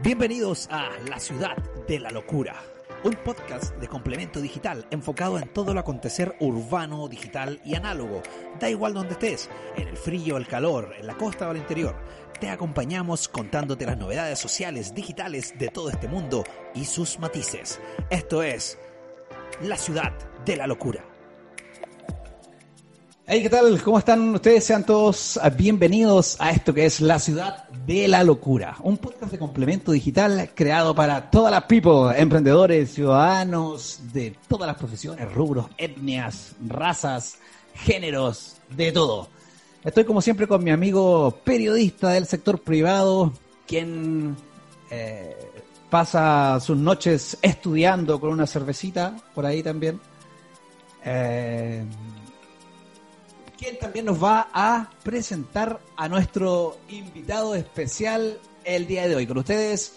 Bienvenidos a La Ciudad de la Locura, un podcast de complemento digital enfocado en todo lo acontecer urbano, digital y análogo. Da igual donde estés, en el frío, el calor, en la costa o al interior. Te acompañamos contándote las novedades sociales, digitales de todo este mundo y sus matices. Esto es La Ciudad de la Locura. Hey, ¿qué tal? ¿Cómo están ustedes? Sean todos bienvenidos a esto que es La Ciudad de la Locura, un podcast de complemento digital creado para todas las people, emprendedores, ciudadanos de todas las profesiones, rubros, etnias, razas, géneros, de todo. Estoy como siempre con mi amigo periodista del sector privado, quien eh, pasa sus noches estudiando con una cervecita por ahí también. Eh, quien también nos va a presentar a nuestro invitado especial el día de hoy. Con ustedes,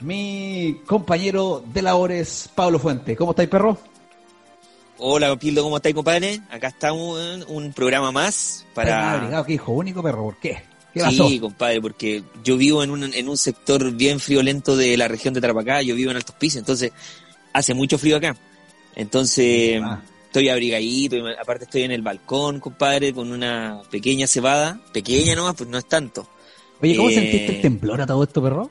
mi compañero de labores, Pablo Fuente. ¿Cómo estáis, perro? Hola, Pildo, ¿cómo estáis, compadre? Acá estamos en un programa más para... abrigado, ¿qué hijo? Único perro, ¿por qué? ¿Qué pasó? Sí, compadre, porque yo vivo en un, en un sector bien friolento de la región de Tarapacá, yo vivo en Altos Pisos, entonces hace mucho frío acá. Entonces... Ah estoy abrigadito, aparte estoy en el balcón, compadre, con una pequeña cebada, pequeña nomás, pues no es tanto. Oye, ¿cómo eh, sentiste el temblor a todo esto, perro?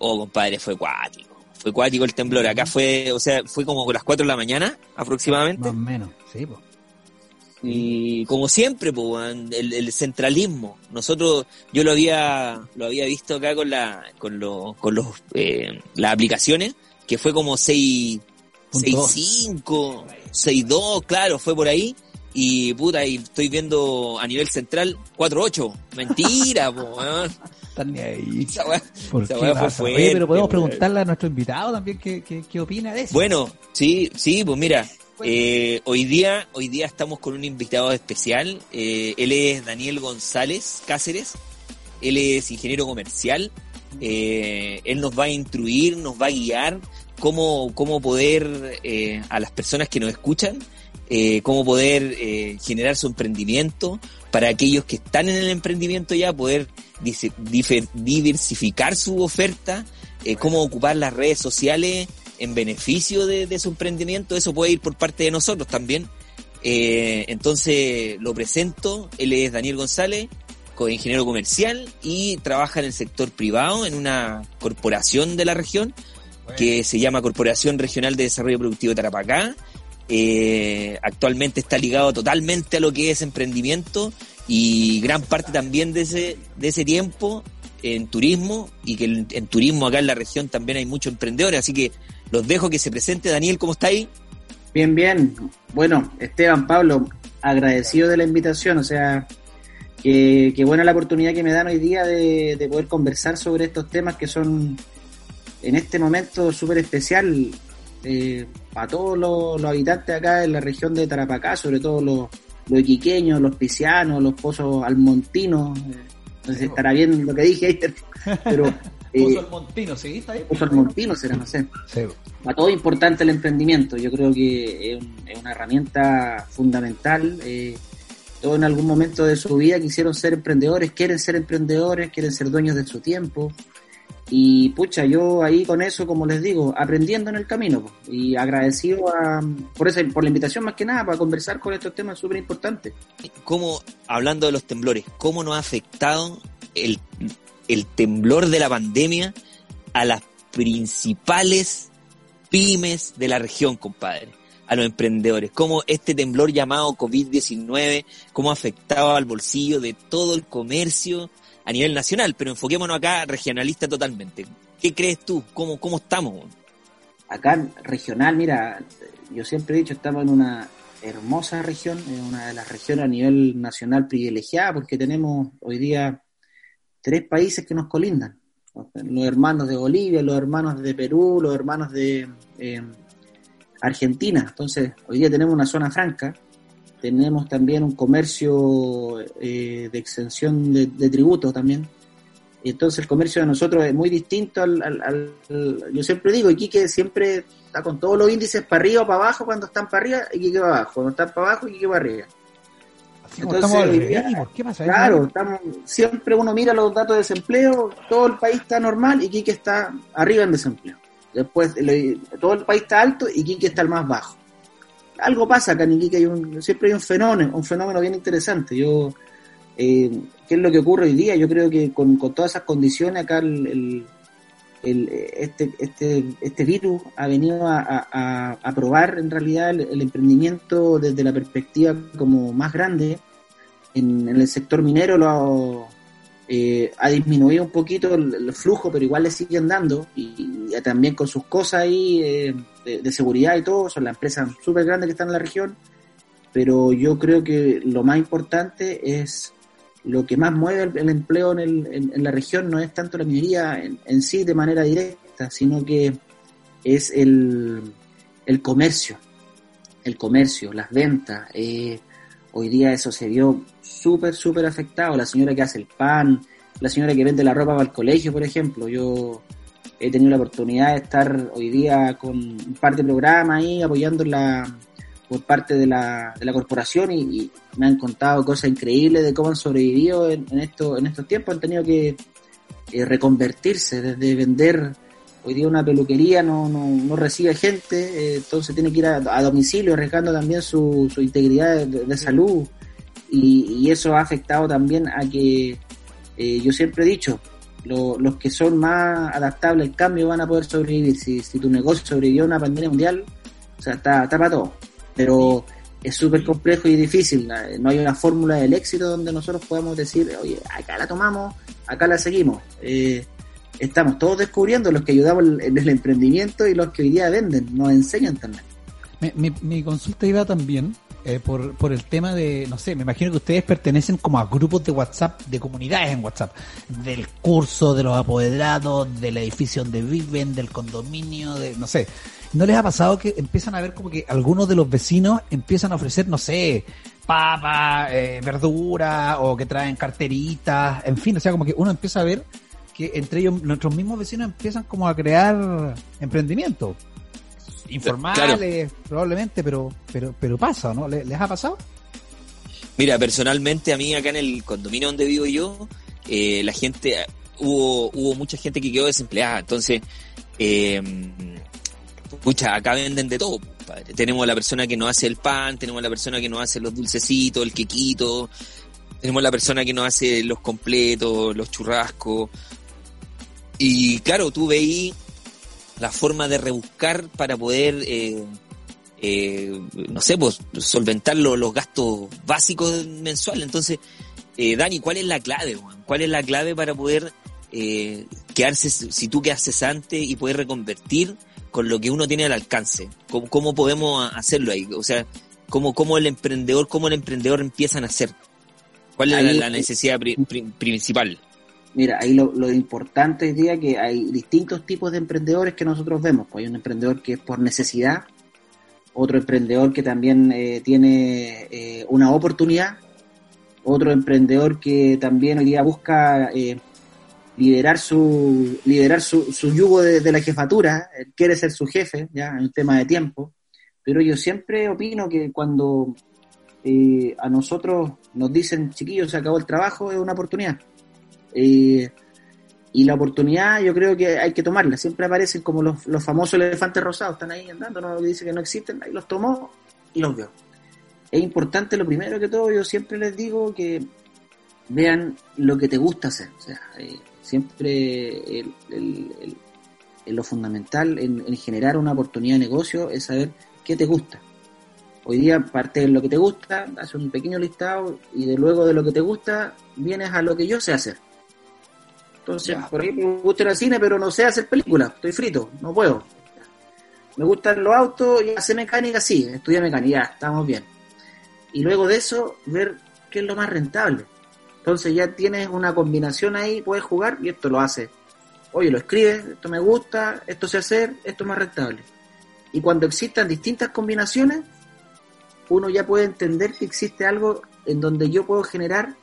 Oh, compadre, fue cuático. Fue cuático el temblor. Acá fue, o sea, fue como las 4 de la mañana, aproximadamente. Más o menos, sí, pues. Y como siempre, pues, el, centralismo. Nosotros, yo lo había, lo había visto acá con la, con, lo, con los, eh, las aplicaciones, que fue como 6, 6.5, 6.2, claro, fue por ahí. Y puta, y estoy viendo a nivel central 4.8. Mentira, po, Están ni ahí. pero podemos preguntarle a nuestro invitado también qué, qué, opina de eso. Bueno, sí, sí, pues mira, eh, hoy día, hoy día estamos con un invitado especial. Eh, él es Daniel González Cáceres. Él es ingeniero comercial. Eh, él nos va a instruir, nos va a guiar cómo, cómo poder eh, a las personas que nos escuchan, eh, cómo poder eh, generar su emprendimiento, para aquellos que están en el emprendimiento ya, poder diversificar su oferta, cómo ocupar las redes sociales en beneficio de, su emprendimiento, eso puede ir por parte de nosotros también. entonces lo presento, él es Daniel González, ingeniero comercial y trabaja en el sector privado, en una corporación de la región que se llama Corporación Regional de Desarrollo Productivo de Tarapacá. Eh, actualmente está ligado totalmente a lo que es emprendimiento y gran parte también de ese, de ese tiempo en turismo y que en, turismo acá en la región también hay muchos emprendedores, así que los dejo que se presente. Daniel, ¿cómo está ahí? Bien, bien. Bueno, Esteban, Pablo, agradecido de la invitación, o sea, que, buena la oportunidad que me dan hoy día de, de poder conversar sobre estos temas que son en este momento súper especial eh, para todos los, habitantes acá en la región de Tarapacá, sobre todo los, los iquiqueños, los piscianos, los pozos almontinos. Eh, no sé si estará bien lo que dije ahí, pero... Eh, Pozo Almontino, ¿sí? ahí? Pozo Almontino será, no sé. Para todo importante el emprendimiento. Yo creo que es, una herramienta fundamental. Eh, todos en algún momento de su vida quisieron ser emprendedores, quieren ser emprendedores, quieren ser dueños de su tiempo. Y pucha, yo ahí con eso, como les digo, aprendiendo en el camino y agradecido a, por, esa, por la invitación más que nada para conversar con estos temas súper importantes. ¿Cómo, hablando de los temblores, cómo nos ha afectado el, el temblor de la pandemia a las principales pymes de la región, compadre? a los emprendedores, cómo este temblor llamado COVID-19, cómo ha afectado al bolsillo de todo el comercio a nivel nacional, pero enfoquémonos acá regionalista totalmente. ¿Qué crees tú? ¿Cómo, cómo estamos? Acá regional, mira, yo siempre he dicho, estamos en una hermosa región, en una de las regiones a nivel nacional privilegiada, porque tenemos hoy día tres países que nos colindan. Los hermanos de Bolivia, los hermanos de Perú, los hermanos de eh, Argentina. Entonces, hoy día tenemos una zona franca tenemos también un comercio eh, de exención de, tributos también. Entonces el comercio de nosotros es muy distinto al, yo siempre digo, Iquique siempre está con todos los índices para arriba o para abajo cuando están para arriba, Iquique para abajo, cuando están para abajo, Iquique para arriba. Entonces, qué pasa? Claro, estamos, siempre uno mira los datos de desempleo, todo el país está normal y Quique está arriba en desempleo. Después todo el país está alto y Quique está el más bajo. Algo pasa acá en Iquique, hay un, siempre hay un fenómeno, un fenómeno bien interesante. Yo, eh, ¿Qué es lo que ocurre hoy día? Yo creo que con, todas esas condiciones acá el, este, este, este virus ha venido a, a, probar en realidad el, emprendimiento desde la perspectiva como más grande. En, el sector minero lo eh, ha disminuido un poquito el, flujo, pero igual le siguen dando y, también con sus cosas ahí eh, de, seguridad y todo, son las empresas súper grandes que están en la región, pero yo creo que lo más importante es lo que más mueve el, empleo en, la región no es tanto la minería en, sí de manera directa, sino que es el, comercio, el comercio, las ventas. Eh, hoy día eso se vio súper, súper afectado. La señora que hace el pan, la señora que vende la ropa para el colegio, por ejemplo. Yo he tenido la oportunidad de estar hoy día con un par de programas ahí apoyando la por parte de la, de la corporación y, me han contado cosas increíbles de cómo han sobrevivido en, en, esto, en estos tiempos. Han tenido que eh, reconvertirse desde vender hoy día una peluquería no, no, no recibe gente, eh, entonces tiene que ir a, domicilio arriesgando también su, su integridad de, salud y, y, eso ha afectado también a que eh, yo siempre he dicho, los que son más adaptables al cambio van a poder sobrevivir. Si, si tu negocio sobrevivió a una pandemia mundial, o sea, está, está para todo pero es súper complejo y difícil. No hay una fórmula del éxito donde nosotros podamos decir, oye, acá la tomamos, acá la seguimos. Eh, estamos todos descubriendo los que ayudamos en el emprendimiento y los que hoy día venden, nos enseñan también. Mi, mi, consulta iba también eh, por, por el tema de, no sé, me imagino que ustedes pertenecen como a grupos de WhatsApp, de comunidades en WhatsApp, del curso, de los apoderados, del edificio donde viven, del condominio, de, no sé. ¿No les ha pasado que empiezan a ver como que algunos de los vecinos empiezan a ofrecer, no sé, papa, eh, verdura, o que traen carteritas, en fin, o sea, como que uno empieza a ver que entre ellos, nuestros mismos vecinos empiezan como a crear emprendimiento. Informales, probablemente, pero, pero, pero pasa, ¿no? ¿Les, ha pasado? Mira, personalmente a mí acá en el condominio donde vivo yo, eh, la gente, hubo, hubo mucha gente que quedó desempleada, entonces, eh, acá venden de todo. Padre. Tenemos la persona que nos hace el pan, tenemos la persona que nos hace los dulcecitos, el quequito, tenemos la persona que nos hace los completos, los churrascos. Y claro, tú veí la forma de rebuscar para poder, eh, eh, no sé, pues solventar los, gastos básicos mensuales. Entonces, eh, Dani, ¿cuál es la clave? ¿Cuál es la clave para poder quedarse, si tú quedas cesante y poder reconvertir con lo que uno tiene al alcance. ¿Cómo, cómo podemos hacerlo ahí? O sea, ¿cómo, cómo el emprendedor, cómo el emprendedor empieza a hacer? ¿Cuál es la, necesidad principal? Mira, ahí lo, importante hoy día que hay distintos tipos de emprendedores que nosotros vemos. Pues hay un emprendedor que es por necesidad, otro emprendedor que también eh, tiene eh, una oportunidad, otro emprendedor que también hoy día busca eh, liderar su liderar su, su yugo de, la jefatura, quiere ser su jefe, ya, en un tema de tiempo, pero yo siempre opino que cuando eh, a nosotros nos dicen, chiquillos, se acabó el trabajo, es una oportunidad. Eh, y la oportunidad yo creo que hay que tomarla. Siempre aparecen como los, los famosos elefantes rosados, están ahí andando, no dice que no existen, ahí los tomó y los veo. Es importante, lo primero que todo, yo siempre les digo que vean lo que te gusta hacer. O sea, eh, Siempre lo fundamental en, generar una oportunidad de negocio es saber qué te gusta. Hoy día parte de lo que te gusta, haces un pequeño listado y de luego de lo que te gusta vienes a lo que yo sé hacer. Entonces, por ejemplo, me gusta ir al cine, pero no sé hacer películas, estoy frito, no puedo. Me gustan los autos y hacer mecánica, sí, estudiar mecánica, estamos bien. Y luego de eso, ver qué es lo más rentable. Entonces ya tienes una combinación ahí, puedes jugar y esto lo hace. Oye, lo escribes, esto me gusta, esto sé hacer, esto es más rentable. Y cuando existan distintas combinaciones, uno ya puede entender que existe algo en donde yo puedo generar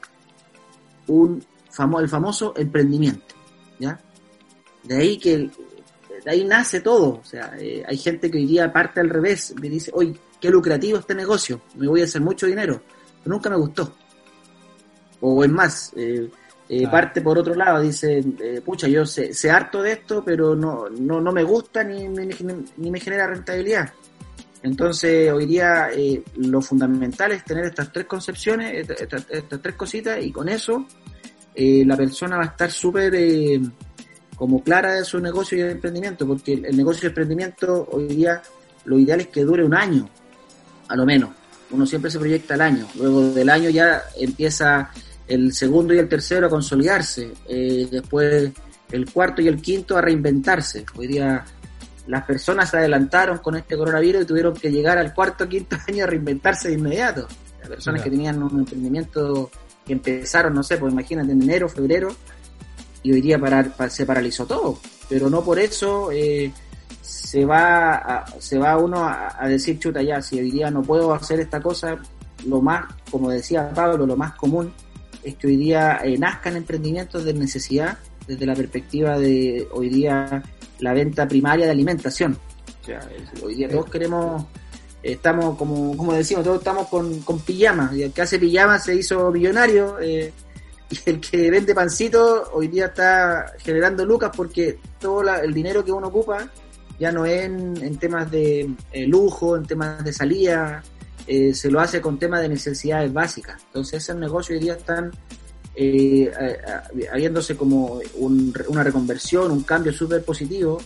un famo el famoso emprendimiento, ¿ya? De ahí que de ahí nace todo, o sea, eh, hay gente que hoy día parte al revés, me dice, oye, qué lucrativo este negocio, me voy a hacer mucho dinero, pero nunca me gustó O es más, eh, eh, parte por otro lado, dice, pucha, yo sé, sé, harto de esto, pero no, no, no me gusta ni, ni, ni, me genera rentabilidad. Entonces, hoy día lo fundamental es tener estas tres concepciones, estas, estas tres cositas, y con eso la persona va a estar súper como clara de su negocio y de emprendimiento, porque el, el negocio de emprendimiento hoy día lo ideal es que dure un año, a lo menos. Uno siempre se proyecta al año. Luego del año ya empieza el segundo y el tercero a consolidarse. Eh, después el cuarto y el quinto a reinventarse. Hoy día las personas se adelantaron con este coronavirus y tuvieron que llegar al cuarto o quinto año a reinventarse de inmediato. Las personas que tenían un emprendimiento que empezaron, no sé, pues imagínate en enero, febrero, y hoy día parar, se paralizó todo. Pero no por eso eh, se va a, se va uno a, decir chuta ya si hoy día no puedo hacer esta cosa lo más como decía Pablo lo más común es que hoy día eh, nazcan emprendimientos de necesidad desde la perspectiva de hoy día la venta primaria de alimentación o sea, hoy día todos queremos estamos como como decimos todos estamos con, pijamas y el que hace pijamas se hizo millonario eh, y el que vende pancito hoy día está generando lucas porque todo el dinero que uno ocupa ya no es en, temas de eh, lujo, en temas de salida, eh, se lo hace con temas de necesidades básicas. Entonces ese negocio hoy día están eh, habiéndose como una reconversión, un cambio súper positivo.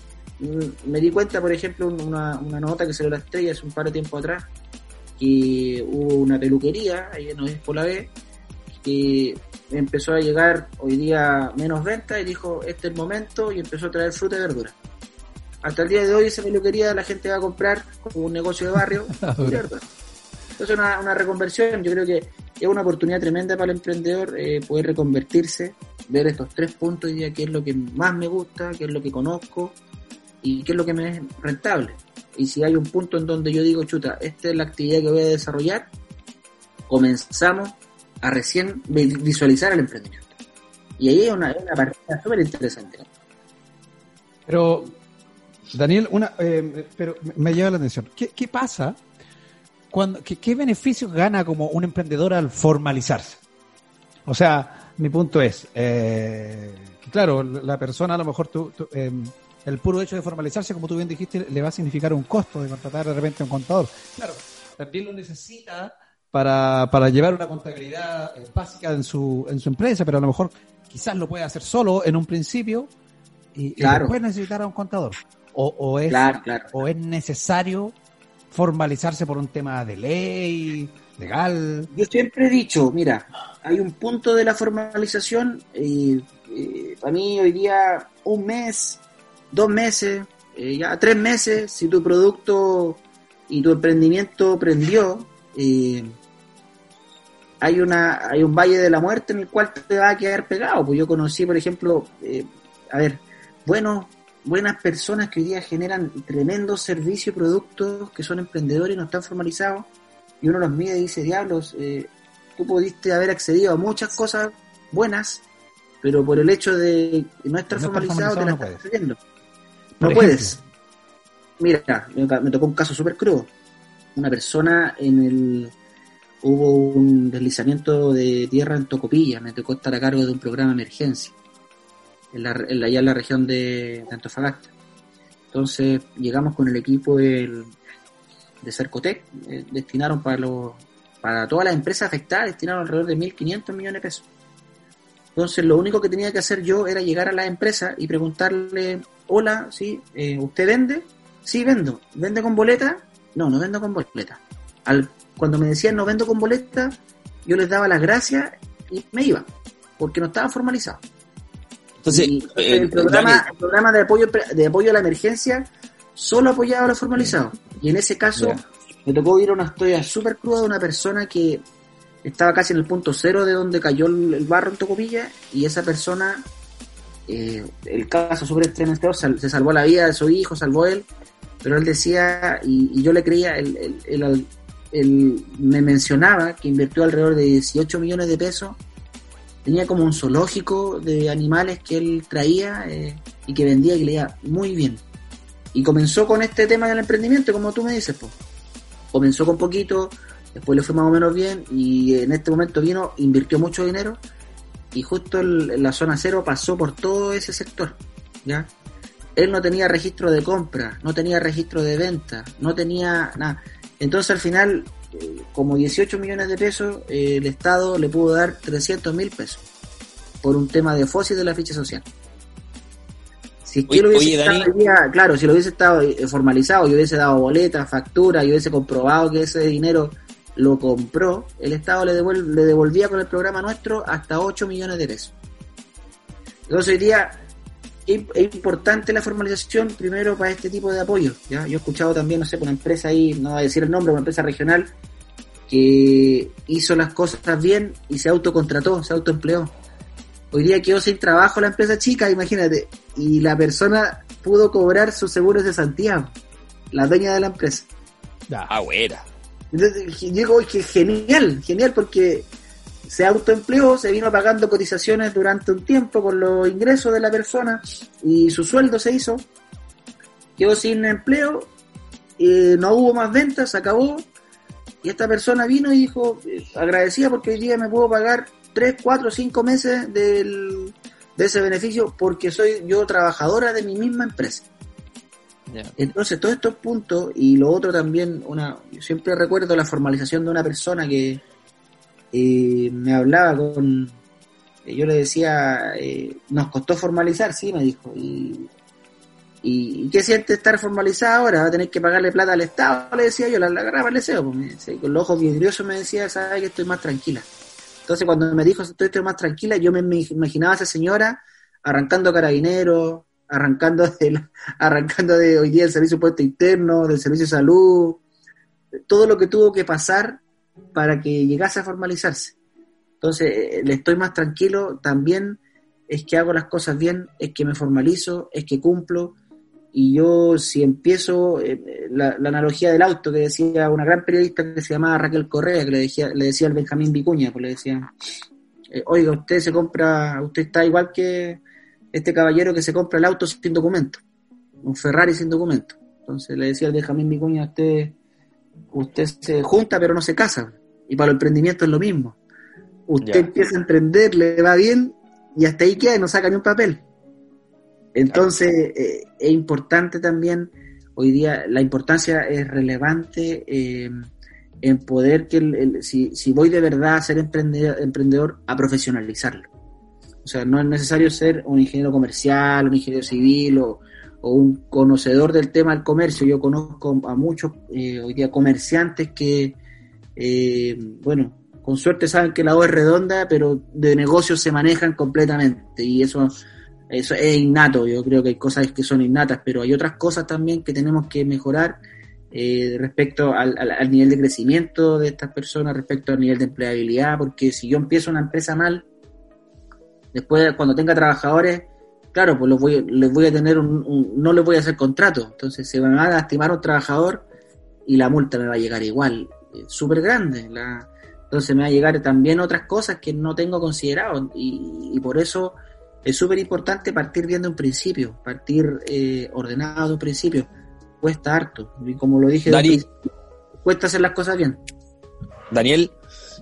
Me di cuenta, por ejemplo, una, una nota que salió la estrella hace un par de tiempo atrás, que hubo una peluquería, ahí no es por la B, que empezó a llegar hoy día menos venta y dijo, este es el momento, y empezó a traer fruta y verdura. Hasta el día de hoy esa peluquería la gente va a comprar como un negocio de barrio. Entonces una, una reconversión, yo creo que es una oportunidad tremenda para el emprendedor eh, poder reconvertirse, ver estos tres puntos y qué es lo que más me gusta, qué es lo que conozco y qué es lo que me es rentable. Y si hay un punto en donde yo digo, chuta, esta es la actividad que voy a desarrollar, comenzamos a recién visualizar el emprendimiento. Y ahí es una, una partida súper interesante. Pero Daniel, una, eh, pero me lleva la atención. ¿Qué, pasa? Cuando, qué, beneficios gana como un emprendedor al formalizarse? O sea, mi punto es, eh, claro, la persona a lo mejor tú, em, el puro hecho de formalizarse, como tú bien dijiste, le va a significar un costo de contratar de repente a un contador. Claro, también lo necesita para, para llevar una contabilidad eh, básica en su, en su empresa, pero a lo mejor quizás lo puede hacer solo en un principio y, y después necesitar a un contador. O, es, o es necesario formalizarse por un tema de ley, legal. Yo siempre he dicho, mira, hay un punto de la formalización y, para mí hoy día un mes, dos meses, eh, ya tres meses, si tu producto y tu emprendimiento prendió, eh, hay una hay un valle de la muerte en el cual te va a quedar pegado. Pues yo conocí, por ejemplo, eh, a ver, bueno, buenas personas que hoy día generan tremendos servicios y productos que son emprendedores y no están formalizados. Y uno los mide y dice, diablos, eh, tú pudiste haber accedido a muchas cosas buenas, pero por el hecho de no estar formalizado, te las no estás perdiendo. No puedes. Mira, me, tocó un caso súper crudo. Una persona en el... Hubo un deslizamiento de tierra en Tocopilla, me tocó estar a cargo de un programa de emergencia en la, allá en la región de, Antofagasta. Entonces llegamos con el equipo de Cercotec, eh, destinaron para los para todas las empresas afectadas, destinaron alrededor de 1.500 millones de pesos. Entonces lo único que tenía que hacer yo era llegar a la empresa y preguntarle, hola, ¿sí? Eh, ¿usted vende? Sí, vendo. ¿Vende con boleta? No, no vendo con boleta. Al, cuando me decían no vendo con boleta, yo les daba las gracias y me iba, porque no estaba formalizado. Entonces, eh, el, programa, el programa de apoyo de apoyo a la emergencia solo apoyaba a los formalizados. Y en ese caso me tocó ir a una historia súper cruda de una persona que estaba casi en el punto cero de donde cayó el, barro en Tocopilla y esa persona, eh, el caso súper estremecedor, se salvó la vida de su hijo, salvó él, pero él decía, y, yo le creía, él, él, me mencionaba que invirtió alrededor de 18 millones de pesos tenía como un zoológico de animales que él traía eh, y que vendía y leía muy bien. Y comenzó con este tema del emprendimiento, como tú me dices, pues. Comenzó con poquito, después le fue más o menos bien y en este momento vino, invirtió mucho dinero y justo en la zona cero pasó por todo ese sector, ¿ya? Él no tenía registro de compra, no tenía registro de venta, no tenía nada. Entonces al final, eh, como 18 millones de pesos, eh, el Estado le pudo dar 300 mil pesos por un tema de fósil de la ficha social. Si lo hubiese estado, claro, si lo hubiese estado eh, formalizado, y hubiese dado boleta, factura, y hubiese comprobado que ese dinero lo compró, el Estado le, le devolvía con el programa nuestro hasta 8 millones de pesos. Entonces hoy día es importante la formalización primero para este tipo de apoyo. ¿ya? Yo he escuchado también, no sé, una empresa ahí, no voy a decir el nombre, una empresa regional que hizo las cosas bien y se autocontrató, se autoempleó. Hoy día quedó sin trabajo la empresa chica, imagínate, y la persona pudo cobrar sus seguros de Santiago, la dueña de la empresa. Ah, buena. Entonces, digo, que genial, genial, porque se autoempleó, se vino pagando cotizaciones durante un tiempo con los ingresos de la persona y su sueldo se hizo, quedó sin empleo, y no hubo más ventas, acabó, y esta persona vino y dijo, agradecida porque hoy día me puedo pagar 3, 4, 5 meses del, de ese beneficio porque soy yo trabajadora de mi misma empresa. Entonces, todos estos puntos y lo otro también, una, yo siempre recuerdo la formalización de una persona que eh, me hablaba con, eh, yo le decía, eh, nos costó formalizar, sí, me dijo, y, y, ¿qué siente estar formalizada ahora? Va a tener que pagarle plata al Estado, le decía yo, la, agarraba el deseo, pues, con los ojos vidriosos me decía, sabes que estoy más tranquila. Entonces cuando me dijo estoy, estoy más tranquila, yo me imaginaba a esa señora arrancando carabineros, arrancando de, arrancando de hoy día el servicio puesto interno, del servicio de salud, todo lo que tuvo que pasar para que llegase a formalizarse. Entonces, eh, le estoy más tranquilo, también es que hago las cosas bien, es que me formalizo, es que cumplo, y yo si empiezo, eh, la, analogía del auto que decía una gran periodista que se llamaba Raquel Correa, que le decía, le decía al Benjamín Vicuña, pues le decía, eh, oiga, usted se compra, usted está igual que este caballero que se compra el auto sin documento, un Ferrari sin documento. Entonces le decía al Benjamín Vicuña, usted, usted se junta pero no se casa, y para el emprendimiento es lo mismo. Usted empieza a emprender, le va bien, y hasta ahí queda y no saca ni un papel entonces, eh, es importante también, hoy día, la importancia es relevante eh, en poder que, si, si, voy de verdad a ser emprendedor, emprendedor, a profesionalizarlo. O sea, no es necesario ser un ingeniero comercial, un ingeniero civil o, un conocedor del tema del comercio. Yo conozco a muchos eh, hoy día comerciantes que, bueno, con suerte saben que la O es redonda, pero de negocios se manejan completamente y eso eso es innato, yo creo que hay cosas que son innatas, pero hay otras cosas también que tenemos que mejorar eh, respecto al, nivel de crecimiento de estas personas, respecto al nivel de empleabilidad, porque si yo empiezo una empresa mal, después cuando tenga trabajadores, claro, pues los voy, les voy a tener un, no les voy a hacer contrato, entonces se van a lastimar a un trabajador y la multa me va a llegar igual, súper grande, la, entonces me va a llegar también otras cosas que no tengo considerado y por eso es súper importante partir viendo un principio, partir eh, ordenado de un principio. Cuesta harto. Y como lo dije, cuesta hacer las cosas bien. Daniel,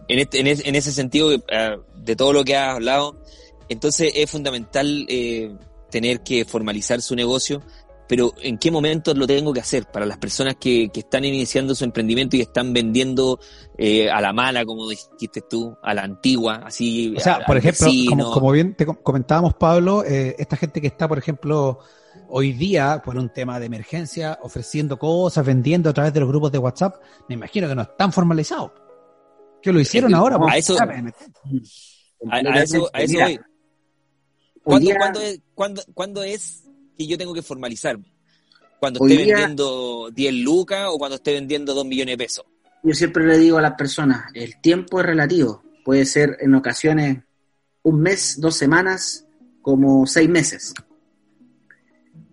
en, este, en, ese sentido, eh, de todo lo que has hablado, entonces es fundamental eh, tener que formalizar su negocio, pero ¿en qué momento lo tengo que hacer? Para las personas que, que están iniciando su emprendimiento y están vendiendo eh, a la mala, como dijiste tú, a la antigua, así. O sea, por ejemplo, como, bien te comentábamos, Pablo, eh, esta gente que está, por ejemplo, hoy día, por un tema de emergencia, ofreciendo cosas, vendiendo a través de los grupos de WhatsApp, me imagino que no están formalizados. Que lo hicieron ahora. A eso, a, eso, a eso voy. ¿Cuándo, es, cuándo es que yo tengo que formalizarme? Cuando esté vendiendo 10 lucas o cuando esté vendiendo 2 millones de pesos. Yo siempre le digo a las personas, el tiempo es relativo. Puede ser en ocasiones un mes, dos semanas, como seis meses.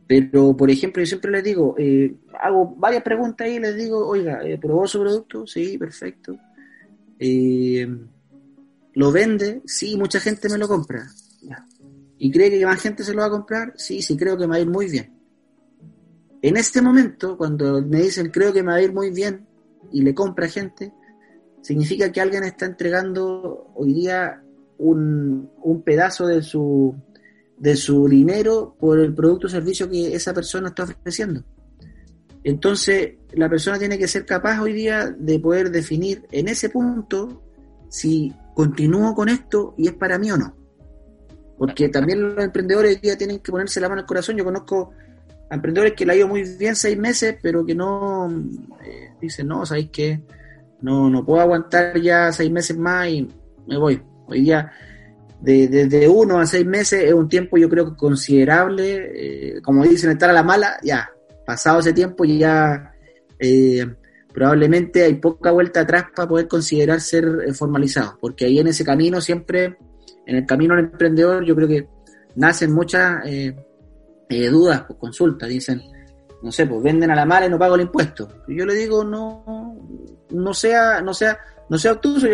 Pero, por ejemplo, yo siempre les digo, eh, hago varias preguntas y les digo, oiga, eh, ¿probó su producto? Sí, perfecto. Eh, ¿Lo vende? Sí, mucha gente me lo compra. ¿Y cree que más gente se lo va a comprar? Sí, sí, creo que me va a ir muy bien. En este momento, cuando me dicen creo que me va a ir muy bien y le compra gente, significa que alguien está entregando hoy día un, un pedazo de su, de su dinero por el producto o servicio que esa persona está ofreciendo. Entonces, la persona tiene que ser capaz hoy día de poder definir en ese punto si continúo con esto y es para mí o no. Porque también los emprendedores hoy día tienen que ponerse la mano al corazón. Yo conozco a emprendedores que le ha ido muy bien seis meses, pero que no eh, dicen, no, ¿sabéis qué? No, no puedo aguantar ya seis meses más y me voy. Hoy día desde de, uno a seis meses es un tiempo yo creo considerable, eh, como dicen, estar a la mala, ya, pasado ese tiempo ya eh, probablemente hay poca vuelta atrás para poder considerar ser eh, formalizado, porque ahí en ese camino siempre, en el camino del emprendedor, yo creo que nacen muchas dudas, pues, consultas, dicen, no sé, pues venden a la mala y no pago el impuesto. Y yo le digo, no, no sea, no sea, no sea obtuso,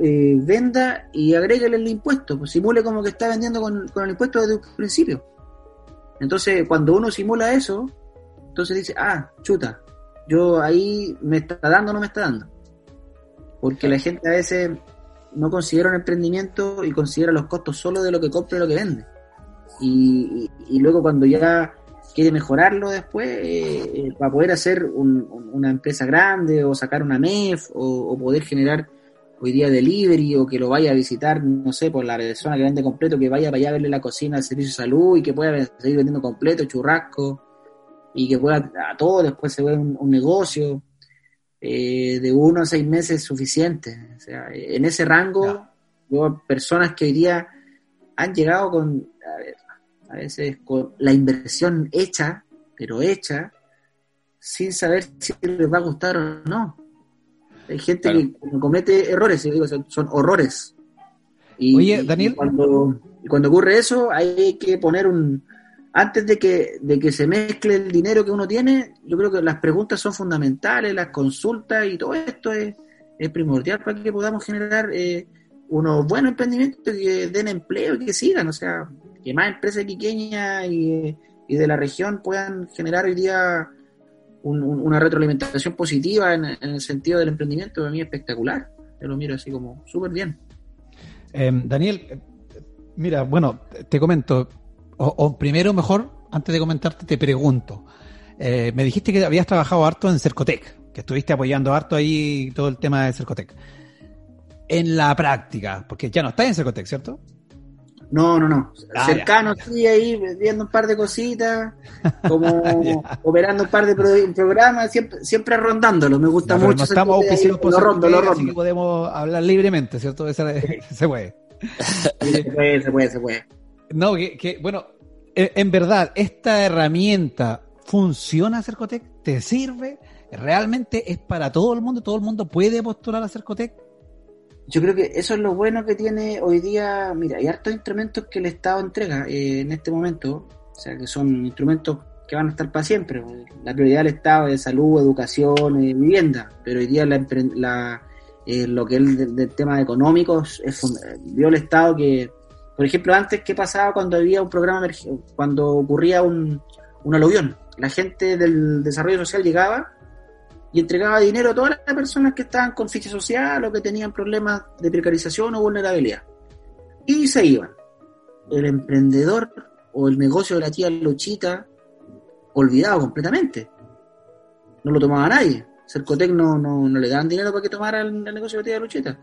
eh, venda y agréguele el impuesto, pues simule como que está vendiendo con, el impuesto desde un principio. Entonces, cuando uno simula eso, entonces dice, ah, chuta, yo ahí me está dando o no me está dando. Porque la gente a veces no considera un emprendimiento y considera los costos solo de lo que compra y lo que vende. Y, luego cuando ya quiere mejorarlo después, eh, para poder hacer una empresa grande o sacar una MEF o poder generar hoy día delivery o que lo vaya a visitar, no sé, por la persona que vende completo, que vaya para allá a verle la cocina al servicio de salud y que pueda seguir vendiendo completo, churrasco, y que pueda a todo después se ve un, negocio. Eh, de uno a seis meses es suficiente. O sea, en ese rango, personas que hoy día han llegado con, a, ver, a veces con la inversión hecha, pero hecha, sin saber si les va a gustar o no. Hay gente que comete errores, digo, son, horrores. Y, Oye, Daniel. cuando, cuando ocurre eso, hay que poner un. Antes de que, de que se mezcle el dinero que uno tiene, yo creo que las preguntas son fundamentales, las consultas y todo esto es, primordial para que podamos generar eh, unos buenos emprendimientos que den empleo y que sigan. O sea, que más empresas pequeñas y, y de la región puedan generar hoy día una retroalimentación positiva en, el sentido del emprendimiento, para mí espectacular. Yo lo miro así como súper bien. Em, Daniel, mira, bueno, te comento, o, primero mejor, antes de comentarte, te pregunto. Eh, me dijiste que habías trabajado harto en Cercotec, que estuviste apoyando harto ahí todo el tema de Cercotec. En la práctica, porque ya no estás en Cercotec, ¿cierto? No, no, no. Ah, Cercano, sí, ahí viendo un par de cositas, como operando un par de programas, siempre, siempre rondándolo. Me gusta mucho. No estamos auspiciados por lo rondo, lo rondo. Así que podemos hablar libremente, ¿cierto? se puede. se puede, se puede, se puede. No, que, bueno, e, en verdad, esta herramienta funciona Cercotec, te sirve, realmente es para todo el mundo, todo el mundo puede postular a Cercotec yo creo que eso es lo bueno que tiene hoy día. Mira, hay hartos instrumentos que el Estado entrega eh, en este momento, o sea, que son instrumentos que van a estar para siempre. La prioridad del Estado es salud, educación, eh, vivienda, pero hoy día la, eh, lo que es del, tema económico es, vio el Estado que, por ejemplo, antes, ¿qué pasaba cuando había un programa, cuando ocurría un, un aluvión? La gente del desarrollo social llegaba y entregaba dinero a todas las personas que estaban con ficha social o que tenían problemas de precarización o vulnerabilidad. Y se iban. El emprendedor o el negocio de la tía Luchita, olvidado completamente. No lo tomaba nadie. Cercotec no, no, le daban dinero para que tomara el, negocio de la tía Luchita.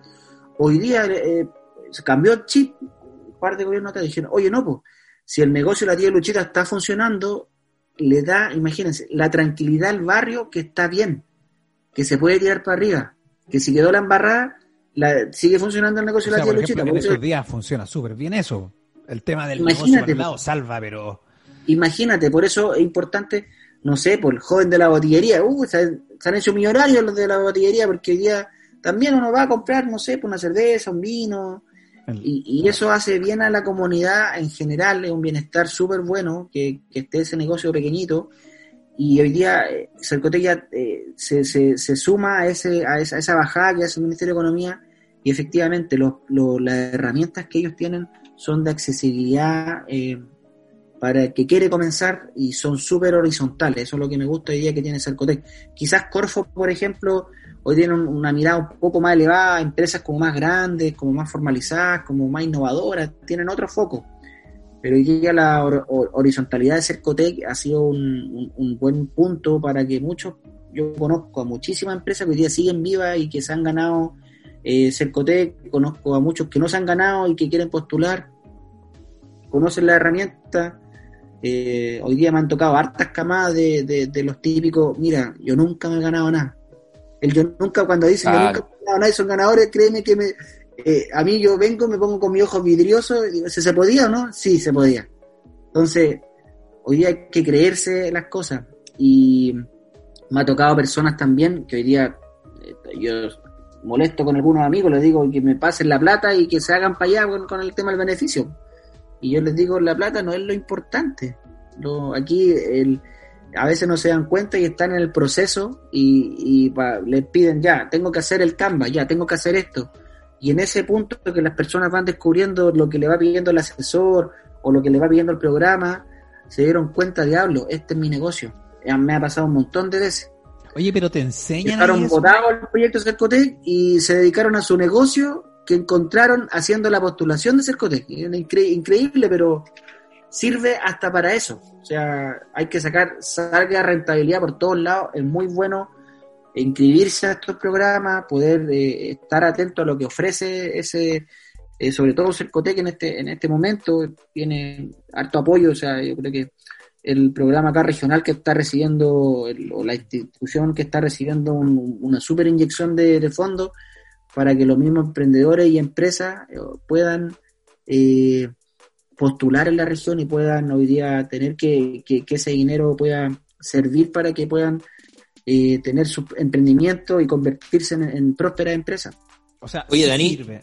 Hoy día eh, se cambió el chip. Par de gobiernos te dijeron, oye, no, pues, si el negocio de la tía Luchita está funcionando, le da, imagínense, la tranquilidad al barrio que está bien que se puede tirar para arriba, que si quedó la embarrada, la, sigue funcionando el negocio de la tía Luchita. En esos días funciona súper bien eso. El tema del imagínate, negocio salva, pero... Imagínate, por eso es importante, no sé, por el joven de la botillería, uh, se, han hecho millonarios los de la botillería, porque hoy día también uno va a comprar, no sé, por una cerveza, un vino, y, eso hace bien a la comunidad en general, es un bienestar súper bueno que, que esté ese negocio pequeñito y hoy día eh, ya eh, se, se, suma a, ese, a, esa, esa bajada que hace el Ministerio de Economía y efectivamente los, las herramientas que ellos tienen son de accesibilidad eh, para el que quiere comenzar y son súper horizontales. Eso es lo que me gusta hoy día que tiene Cercotec. Quizás Corfo, por ejemplo, hoy tienen una mirada un poco más elevada, empresas como más grandes, como más formalizadas, como más innovadoras, tienen otro foco. Pero hoy día la horizontalidad de Cercotec ha sido un, buen punto para que muchos, yo conozco a muchísimas empresas que hoy día siguen vivas y que se han ganado eh, Cercotec, conozco a muchos que no se han ganado y que quieren postular, conocen la herramienta. Eh, hoy día me han tocado hartas camadas de, de, los típicos, mira, yo nunca me he ganado nada. El yo nunca, cuando dicen yo nunca he ganado nada y son ganadores, créeme que me, eh, a mí yo vengo, me pongo con mi ojo vidrioso y digo, ¿se, podía o no? Sí, se podía. Entonces, hoy día hay que creerse las cosas. Y me ha tocado personas también que hoy día eh, yo molesto con algunos amigos, les digo que me pasen la plata y que se hagan para allá con, el tema del beneficio. Y yo les digo, la plata no es lo importante. Lo, aquí el, a veces no se dan cuenta y están en el proceso y, y les piden, ya, tengo que hacer el Canva, ya, tengo que hacer esto. Y en ese punto que las personas van descubriendo lo que le va pidiendo el asesor o lo que le va pidiendo el programa, se dieron cuenta, diablo, este es mi negocio. Me ha pasado un montón de veces. Oye, pero te enseñan. Estaron votados los proyectos de Cercotec y se dedicaron a su negocio que encontraron haciendo la postulación de Cercotec. increíble, pero sirve hasta para eso. O sea, hay que sacar, salga rentabilidad por todos lados. Es muy bueno inscribirse a estos programas, poder eh, estar atento a lo que ofrece ese, eh, sobre todo Cercotec en este, en este momento, tiene harto apoyo, o sea, yo creo que el programa acá regional que está recibiendo, o la institución que está recibiendo una super inyección de, fondos para que los mismos emprendedores y empresas eh, puedan postular en la región y puedan hoy día tener que, que ese dinero pueda servir para que puedan eh, tener su emprendimiento y convertirse en, próspera empresa. O sea, oye, Dani. Sirve.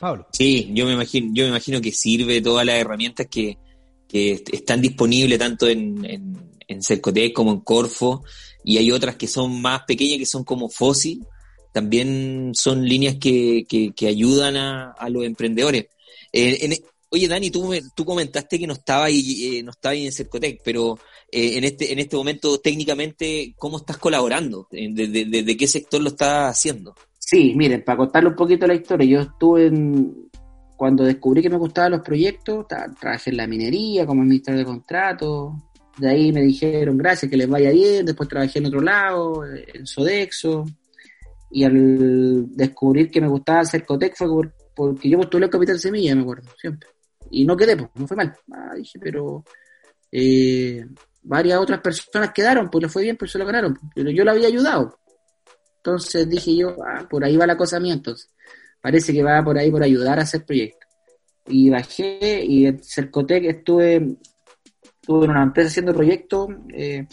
Pablo. Sí, yo me imagino, yo me imagino que sirve todas las herramientas que, están disponibles tanto en, en, Cercotec como en Corfo, y hay otras que son más pequeñas, que son como Fossi, también son líneas que, que, ayudan a, los emprendedores. Eh, Oye, Dani, tú, tú comentaste que no estaba ahí, eh, no estaba ahí en Cercotec, pero eh, en este en este momento técnicamente, ¿cómo estás colaborando? ¿De, de, qué sector lo estás haciendo? Sí, miren, para contarle un poquito la historia, yo estuve en, cuando descubrí que me gustaban los proyectos, trabajé en la minería como administrador de contratos, de ahí me dijeron gracias, que les vaya bien, después trabajé en otro lado, en Sodexo, y al descubrir que me gustaba Cercotec fue porque yo postulé el Capital Semilla, me acuerdo, siempre y no quedé, pues, no fue mal. Ah, dije, pero eh, varias otras personas quedaron, pues le fue bien, pues se lo ganaron, pero yo le había ayudado. Entonces dije yo, ah, por ahí va la cosa mía, entonces. Parece que va por ahí por ayudar a hacer proyectos. Y bajé y en Cercotec estuve, estuve en una empresa haciendo proyectos eh,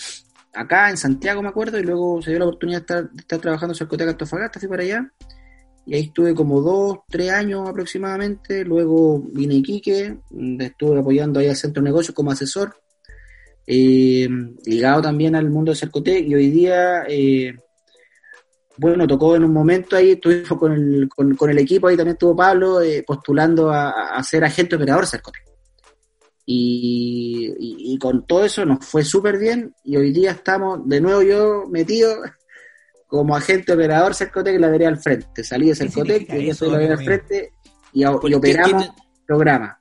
acá en Santiago, me acuerdo, y luego se dio la oportunidad de estar, de estar trabajando en Cercotec Antofagasta, fui para allá y ahí estuve como dos, tres años aproximadamente. Luego vine a Iquique, estuve apoyando ahí al centro de negocios como asesor, eh, ligado también al mundo de Cercotec. Y hoy día, eh, bueno, tocó en un momento ahí, estuvimos con el, con, el equipo, ahí también estuvo Pablo eh, postulando a, ser agente operador Cercotec. Y, y, con todo eso nos fue súper bien y hoy día estamos de nuevo yo metido como agente operador Cercotec la veré al frente. Salí de Cercotec, y yo soy la veré al frente y, operamos programa.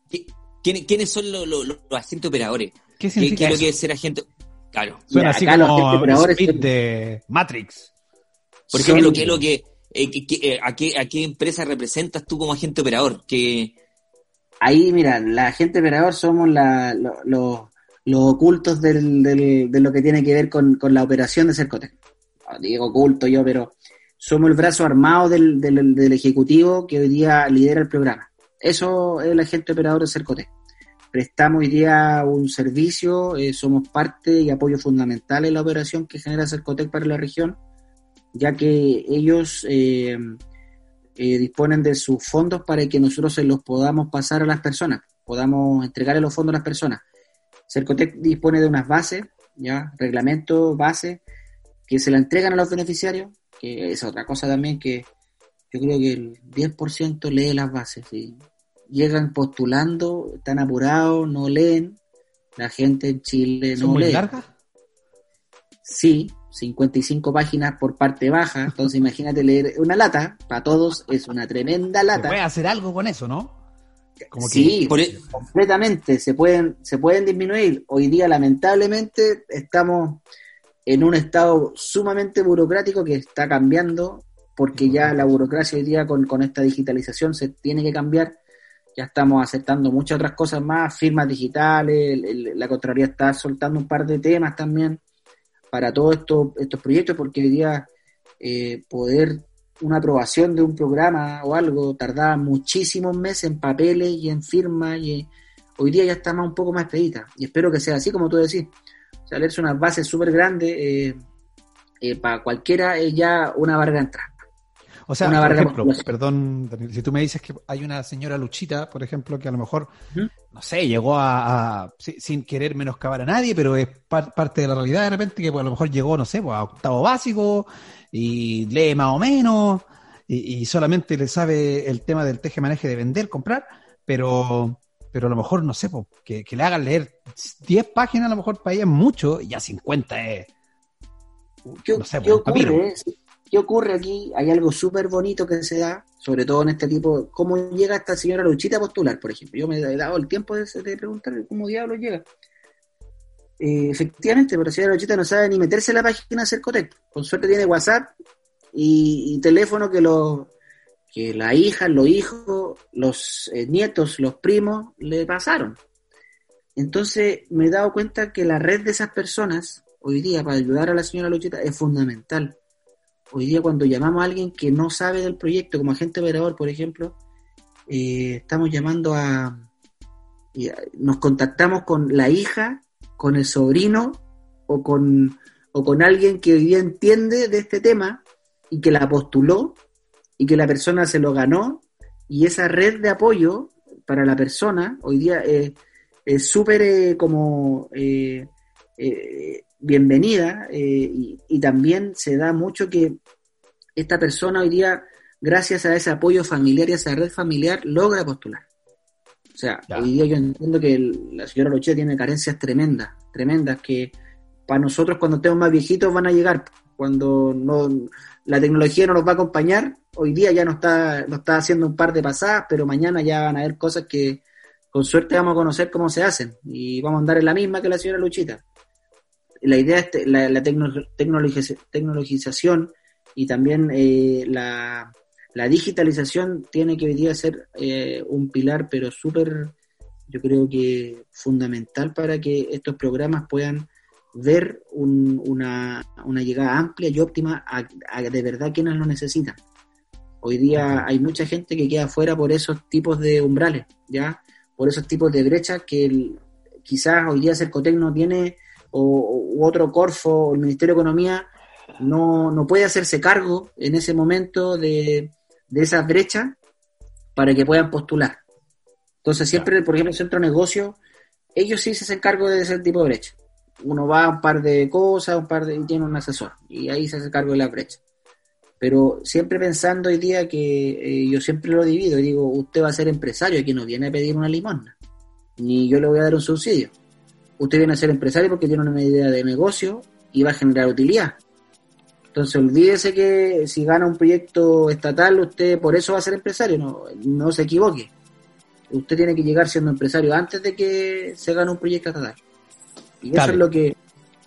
¿Quiénes son los, agentes operadores? ¿Qué significa ¿Qué, es lo que es ser agente? Claro. Suena así como operadores de Matrix. Por ejemplo, ¿qué es lo que, eh, eh, a, qué, ¿a qué empresa representas tú como agente operador? que Ahí, mira, la agente operador somos la, los ocultos del, de lo que tiene que ver con, con la operación de Cercotec digo oculto yo, pero somos el brazo armado del, del, Ejecutivo que hoy día lidera el programa. Eso es el agente operador de Cercotec. Prestamos hoy día un servicio, eh, somos parte y apoyo fundamental en la operación que genera Cercotec para la región, ya que ellos eh, eh, disponen de sus fondos para que nosotros se los podamos pasar a las personas, podamos entregarle los fondos a las personas. Cercotec dispone de unas bases, ya, reglamentos, bases, que se la entregan a los beneficiarios, que es otra cosa también que yo creo que el 10% lee las bases. Llegan postulando, están apurados, no leen. La gente en Chile no ¿Son muy largas? Sí, 55 páginas por parte baja, entonces imagínate leer una lata, para todos es una tremenda lata. Se puede hacer algo con eso, ¿no? sí, e- completamente, se pueden, se pueden disminuir. Hoy día, lamentablemente, estamos en un estado sumamente burocrático que está cambiando, porque ya la burocracia hoy día con, esta digitalización se tiene que cambiar. Ya estamos aceptando muchas otras cosas más, firmas digitales, la Contraloría está soltando un par de temas también para todos estos, estos proyectos, porque hoy día eh, poder una aprobación de un programa o algo tardaba muchísimos meses en papeles y en firmas y hoy día ya está más un poco más expedita y espero que sea así como tú decís. O sea, leerse una base súper grande eh, eh, para cualquiera es ya una barrera de entrada. O sea, por ejemplo, perdón, si tú me dices que hay una señora Luchita, por ejemplo, que a lo mejor, no sé, llegó a, sin querer menoscabar a nadie, pero es parte de la realidad de repente, que pues, a lo mejor llegó, no sé, pues, a octavo básico y lee más o menos y, solamente le sabe el tema del teje-maneje de vender, comprar, pero pero a lo mejor, no sé, que, le hagan leer 10 páginas, a lo mejor para ella es mucho, y ya 50 es... ¿Qué, no sé, ¿qué ocurre? ¿Qué ocurre aquí? Hay algo súper bonito que se da, sobre todo en este tipo. ¿Cómo llega esta señora Luchita a postular, por ejemplo? Yo me he dado el tiempo de, preguntar cómo diablos llega. Eh, efectivamente, pero la señora Luchita no sabe ni meterse en la página de Cercotec. Con suerte tiene WhatsApp y, teléfono que los que la hija, los hijos, los eh, nietos, los primos le pasaron. Entonces me he dado cuenta que la red de esas personas hoy día para ayudar a la señora Luchita es fundamental hoy día cuando llamamos a alguien que no sabe del proyecto, como agente operador, por ejemplo, eh, estamos llamando a, nos contactamos con la hija, con el sobrino o con, o con alguien que hoy día entiende de este tema y que la postuló y que la persona se lo ganó y esa red de apoyo para la persona hoy día es súper eh, como eh, bienvenida eh, y, también se da mucho que esta persona hoy día, gracias a ese apoyo familiar y a esa red familiar, logra postular. O sea, hoy día yo entiendo que la señora Roche tiene carencias tremendas, tremendas, que para nosotros cuando estemos más viejitos van a llegar, cuando no, la tecnología no nos va a acompañar, hoy día ya no está, no está haciendo un par de pasadas, pero mañana ya van a haber cosas que con suerte vamos a conocer cómo se hacen y vamos a andar en la misma que la señora Luchita. La idea es la, la tecnologización y también eh, la, digitalización tiene que hoy día ser eh, un pilar, pero súper, yo creo que fundamental para que estos programas puedan ver una, una, llegada amplia y óptima a, de verdad quienes lo necesitan. Hoy día hay mucha gente que queda fuera por esos tipos de umbrales, ¿ya? Por esos tipos de brechas que quizás hoy día Cercotec no tiene o, u otro Corfo o el Ministerio de Economía no, no puede hacerse cargo en ese momento de, de esas brechas para que puedan postular. Entonces siempre, por ejemplo, el centro de negocio, ellos sí se hacen cargo de ese tipo de brecha. Uno va a un par de cosas, un par de, y tiene un asesor, y ahí se hace cargo de la brecha. Pero siempre pensando hoy día que eh, yo siempre lo divido y digo, usted va a ser empresario, aquí no viene a pedir una limosna, ni yo le voy a dar un subsidio usted viene a ser empresario porque tiene una idea de negocio y va a generar utilidad. Entonces olvídese que si gana un proyecto estatal, usted por eso va a ser empresario, no, no se equivoque. Usted tiene que llegar siendo empresario antes de que se gane un proyecto estatal. Y eso es lo que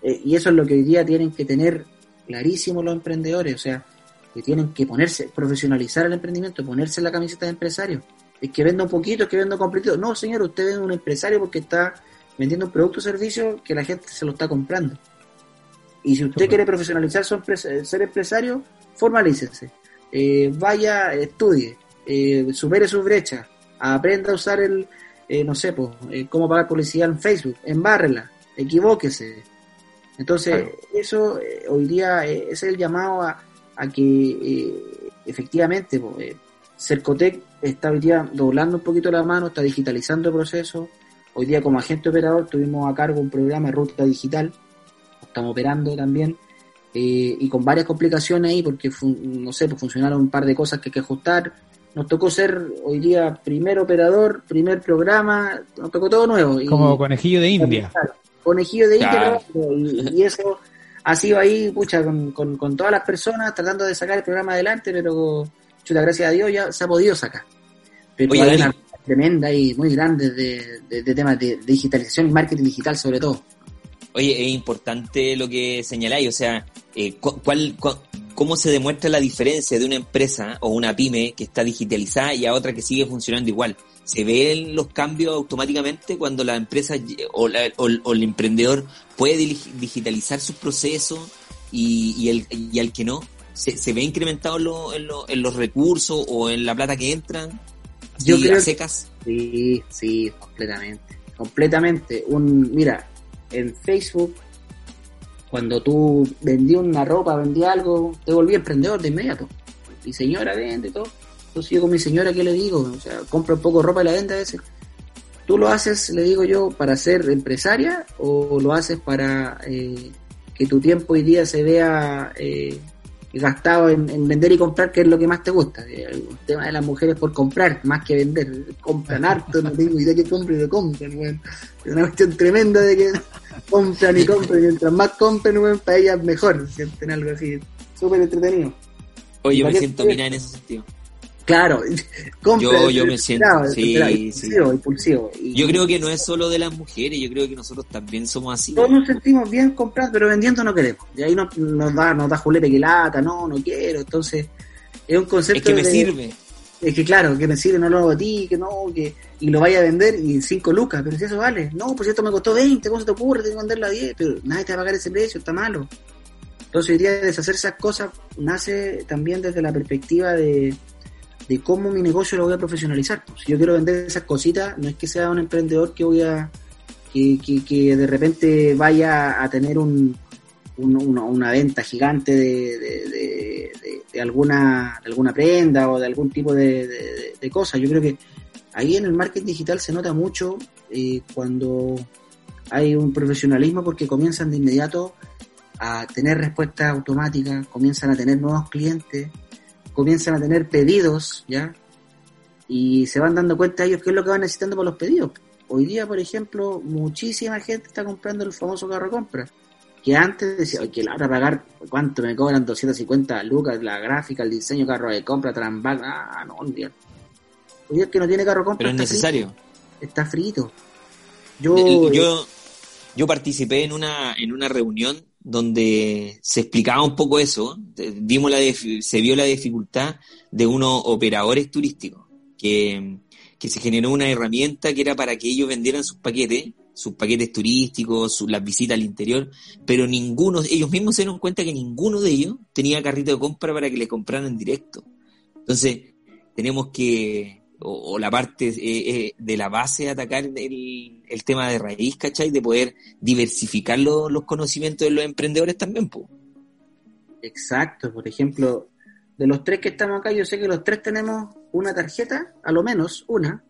eh, y eso es lo que hoy día tienen que tener clarísimo los emprendedores, o sea, que tienen que ponerse, profesionalizar el emprendimiento, ponerse la camiseta de empresario. Es que venda un poquito, es que venda un completo. No, señor, usted es un empresario porque está vendiendo un producto o servicio que la gente se lo está comprando. Y si usted quiere profesionalizar su ser empresario, formalícese. Eh, vaya, estudie, eh, supere su brecha, aprenda a usar el, eh, no sé, pues, cómo pagar publicidad en Facebook, embárrela, equivóquese. Entonces, eso hoy día es el llamado a, a que efectivamente pues, Cercotec está hoy día doblando un poquito la mano, está digitalizando el proceso, Hoy día como agente operador tuvimos a cargo un programa de ruta digital, estamos operando también, eh, y con varias complicaciones ahí porque, no sé, pues funcionaron un par de cosas que hay que ajustar. Nos tocó ser hoy día primer operador, primer programa, nos tocó todo nuevo. Como conejillo de India. Conejillo de India, y, eso ha sido ahí, pucha, con, con, todas las personas tratando de sacar el programa adelante, pero, chuta, gracias a Dios ya se ha podido sacar. Pero hay una tremenda y muy grande de, de, temas de, digitalización y marketing digital sobre todo. Oye, es importante lo que señaláis, o sea, eh, ¿cuál, ¿cómo se demuestra la diferencia de una empresa o una pyme que está digitalizada y a otra que sigue funcionando igual? ¿Se ven los cambios automáticamente cuando la empresa o, o, el emprendedor puede digitalizar sus procesos y, el, y el que no? ¿Se, se ve incrementado en, en, los recursos o en la plata que entran? Yo creo secas. sí, sí, completamente. Completamente. Un, mira, en Facebook, cuando tú vendías una ropa, vendías algo, te volví emprendedor de inmediato. Mi señora vende todo. Entonces yo con mi señora, ¿qué le digo? O sea, compro un poco ropa y la vende a veces. ¿Tú lo haces, le digo yo, para ser empresaria o lo haces para eh, que tu tiempo hoy día se vea eh, gastado en, vender y comprar, que es lo que más te gusta. El tema de las mujeres por comprar, más que vender. Compran harto, no tengo idea que compren y compran, Es una cuestión tremenda de que compran y compran. Y mientras más compren, para ellas mejor. Sienten algo así. Súper entretenido. Oye, yo me siento mira en ese sentido. Claro, yo, yo me siento sí, impulsivo, impulsivo. yo creo que no es solo de las mujeres, yo creo que nosotros también somos así. Todos nos sentimos bien comprando, pero vendiendo no queremos. Y ahí nos, nos da, nos da julete que lata, no, no quiero. Entonces, es un concepto. Es que me sirve. Es que claro, que me sirve, no lo hago a ti, que no, que. Y lo vaya a vender y 5 lucas, pero si eso vale. No, pues esto me costó 20, ¿cómo se te ocurre? Tengo que venderla a 10, pero nadie te va a pagar ese precio, está malo. Entonces, hoy día deshacer esas cosas nace también desde la perspectiva de de cómo mi negocio lo voy a profesionalizar. Si yo quiero vender esas cositas, no es que sea un emprendedor que voy a que, que, de repente vaya a tener un, una, venta gigante de, de, de, alguna, alguna prenda o de algún tipo de, cosas. Yo creo que ahí en el marketing digital se nota mucho eh, cuando hay un profesionalismo porque comienzan de inmediato a tener respuestas automáticas, comienzan a tener nuevos clientes, comienzan a tener pedidos, ¿ya? Y se van dando cuenta ellos qué es lo que van necesitando por los pedidos. Hoy día, por ejemplo, muchísima gente está comprando el famoso carro compra. Que antes decía, oye, que la hora pagar, ¿cuánto me cobran? 250 lucas, la gráfica, el diseño, carro de compra, transback, ah, no, un día. Hoy día que no tiene carro compra. Pero es necesario. Está frito. Yo, yo, yo participé en una, en una reunión donde se explicaba un poco eso, vimos la se vio la dificultad de unos operadores turísticos, que, se generó una herramienta que era para que ellos vendieran sus paquetes, sus paquetes turísticos, las visitas al interior, pero ninguno, ellos mismos se dieron cuenta que ninguno de ellos tenía carrito de compra para que le compraran en directo. Entonces, tenemos que o, la parte eh, eh, de la base atacar el, el, tema de raíz, ¿cachai? De poder diversificar los conocimientos de los emprendedores también, pues. Exacto, por ejemplo, de los tres que estamos acá, yo sé que los tres tenemos una tarjeta, a lo menos una,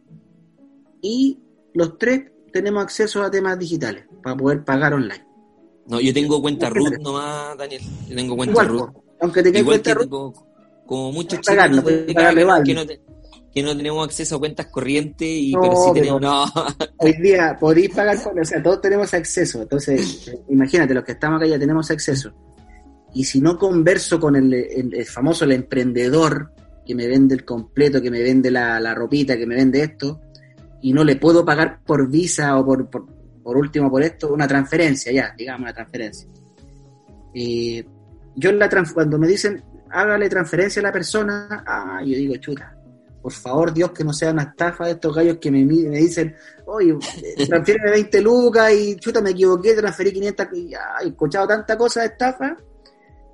y los tres tenemos acceso a temas digitales para poder pagar online. No, yo tengo cuenta root nomás, Daniel. Yo tengo cuenta root. Aunque tenga cuenta root. Como, muchos chicos no, que, no que no tenemos acceso a cuentas corrientes y pero sí tenemos no. hoy día podéis pagar o sea todos tenemos acceso entonces imagínate los que estamos acá ya tenemos acceso y si no converso con el, famoso el emprendedor que me vende el completo que me vende la, ropita que me vende esto y no le puedo pagar por visa o por, por, último por esto una transferencia ya digamos una transferencia eh, yo la cuando me dicen hágale transferencia a la persona ah yo digo chuta por favor, Dios, que no sea una estafa de estos gallos que me, me dicen, oye, transfiéreme 20 lucas y chuta, me equivoqué, transferí 500 y ya, he escuchado tanta cosa de estafa.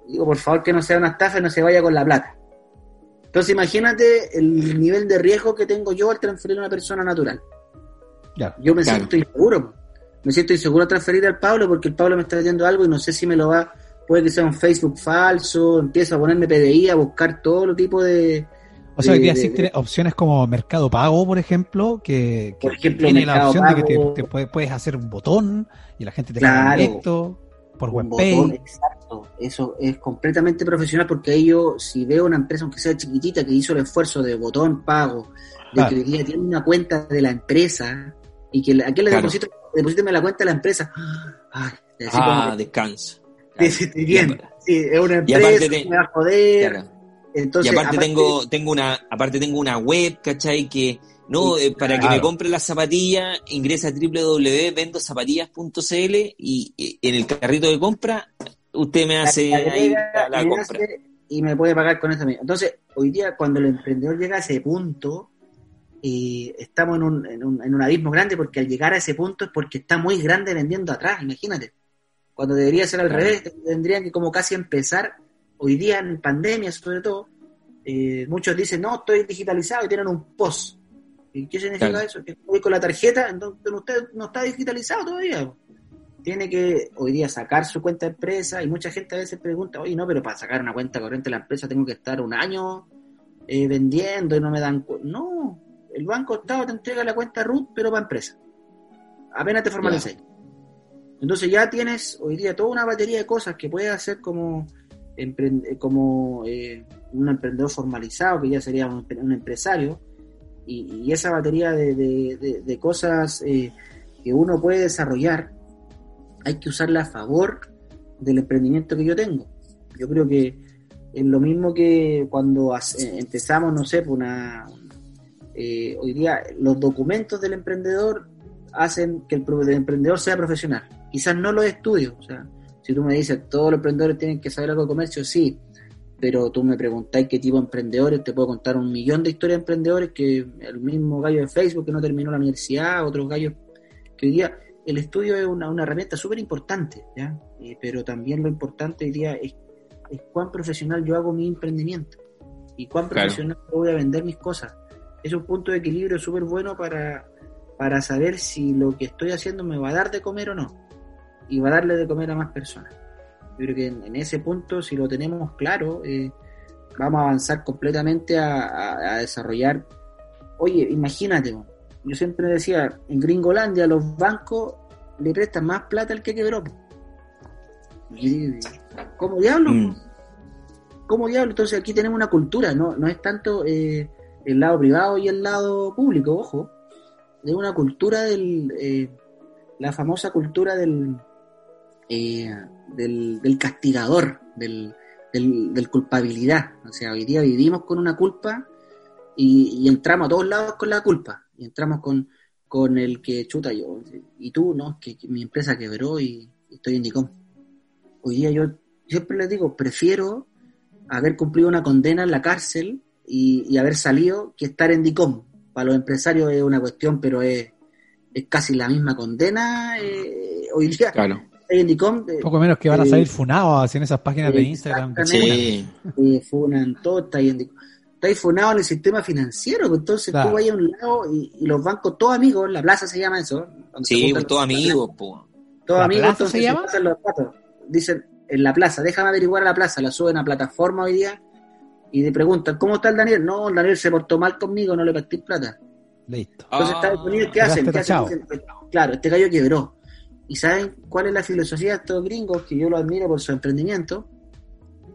Digo, por favor, que no sea una estafa y no se vaya con la plata. Entonces, imagínate el nivel de riesgo que tengo yo al transferir a una persona natural. yo me siento inseguro. Me siento inseguro al transferir al Pablo porque el Pablo me está diciendo algo y no sé si me lo va. Puede que sea un Facebook falso, empiezo a ponerme PDI, a buscar todo tipo de, o sea, hoy día existen opciones como Mercado Pago, por ejemplo, que, tiene la opción de que te, puedes, hacer un botón y la gente te paga directo por WebPay. exacto. Eso es completamente profesional porque ellos, si veo una empresa, aunque sea chiquitita, que hizo el esfuerzo de botón pago, de que hoy día tiene una cuenta de la empresa y que aquí le deposito, deposíteme la cuenta de la empresa. Ay, ah, descanso. Sí, estoy bien. Sí, es una empresa, te, me va a joder. Entonces, y aparte, tengo, tengo una, aparte tengo una web, ¿cachai? Que no, eh, para que me compre las zapatillas, ingresa a www.vendozapatillas.cl y eh, en el carrito de compra usted me hace ahí la, compra. y me puede pagar con eso mismo. Entonces, hoy día cuando el emprendedor llega a ese punto, eh, estamos en un, en, un, en un abismo grande porque al llegar a ese punto es porque está muy grande vendiendo atrás, imagínate. Cuando debería ser al revés, tendrían que como casi empezar, hoy día en pandemia sobre todo, eh, muchos dicen, no, estoy digitalizado y tienen un post. ¿Y qué significa eso? Que voy con la tarjeta, entonces usted no está digitalizado todavía. Tiene que hoy día sacar su cuenta de empresa y mucha gente a veces pregunta, oye, no, pero para sacar una cuenta corriente de la empresa tengo que estar un año eh, vendiendo y no me dan... No, el Banco Estado te entrega la cuenta RUT, pero para empresa. Apenas te formalizáis. Entonces ya tienes hoy día toda una batería de cosas que puedes hacer como, como eh, un emprendedor formalizado, que ya sería un, empresario, y, esa batería de, cosas eh, que uno puede desarrollar, hay que usarla a favor del emprendimiento que yo tengo. Yo creo que es lo mismo que cuando eh, empezamos, no sé, pues una, hoy día los documentos del emprendedor hacen que el, el emprendedor sea profesional quizás no los estudios. O sea, si tú me dices, todos los emprendedores tienen que saber algo de comercio, sí, pero tú me preguntáis qué tipo de emprendedores, te puedo contar un millón de historias de emprendedores que el mismo gallo de Facebook que no terminó la universidad, otros gallos que hoy día el estudio es una, herramienta súper importante, ¿ya? pero también lo importante hoy día es, cuán profesional yo hago mi emprendimiento y cuán profesional voy a vender mis cosas. Es un punto de equilibrio súper bueno para, para saber si lo que estoy haciendo me va a dar de comer o no y va a darle de comer a más personas. Yo creo que en, ese punto, si lo tenemos claro, eh, vamos a avanzar completamente a, desarrollar. Oye, imagínate, yo siempre decía, en Gringolandia los bancos le prestan más plata al que quebró. ¿Cómo diablo? Mm. ¿Cómo diablo? Entonces aquí tenemos una cultura, no, no es tanto eh, el lado privado y el lado público, ojo, es una cultura del, eh, la famosa cultura del, eh, del, castigador, del, del, culpabilidad. O sea, hoy día vivimos con una culpa y, entramos a todos lados con la culpa. Y entramos con, con el que chuta yo. Y tú, no, que, mi empresa quebró y, estoy en DICOM. Hoy día yo siempre les digo, prefiero haber cumplido una condena en la cárcel y, haber salido que estar en DICOM. Para los empresarios es una cuestión, pero es, es casi la misma condena eh, hoy día. Claro. Poco menos que van a salir funados así en esas páginas de Instagram. Sí. funan todo, está ahí, está ahí funado en el sistema financiero. Pues, entonces tú vas a un lado y, los bancos, todos amigos, la plaza se llama eso. Sí, pues todos amigos, po. Todos amigos, entonces se llama? los datos. Dicen en la plaza, déjame averiguar a la plaza, la suben a plataforma hoy día y te preguntan, ¿cómo está el Daniel? No, el Daniel se portó mal conmigo, no le partí plata. Listo. Entonces, Estados Unidos, ¿qué hacen? ¿Qué hacen? Claro, este gallo quebró. ¿Y saben cuál es la filosofía de estos gringos? Que yo lo admiro por su emprendimiento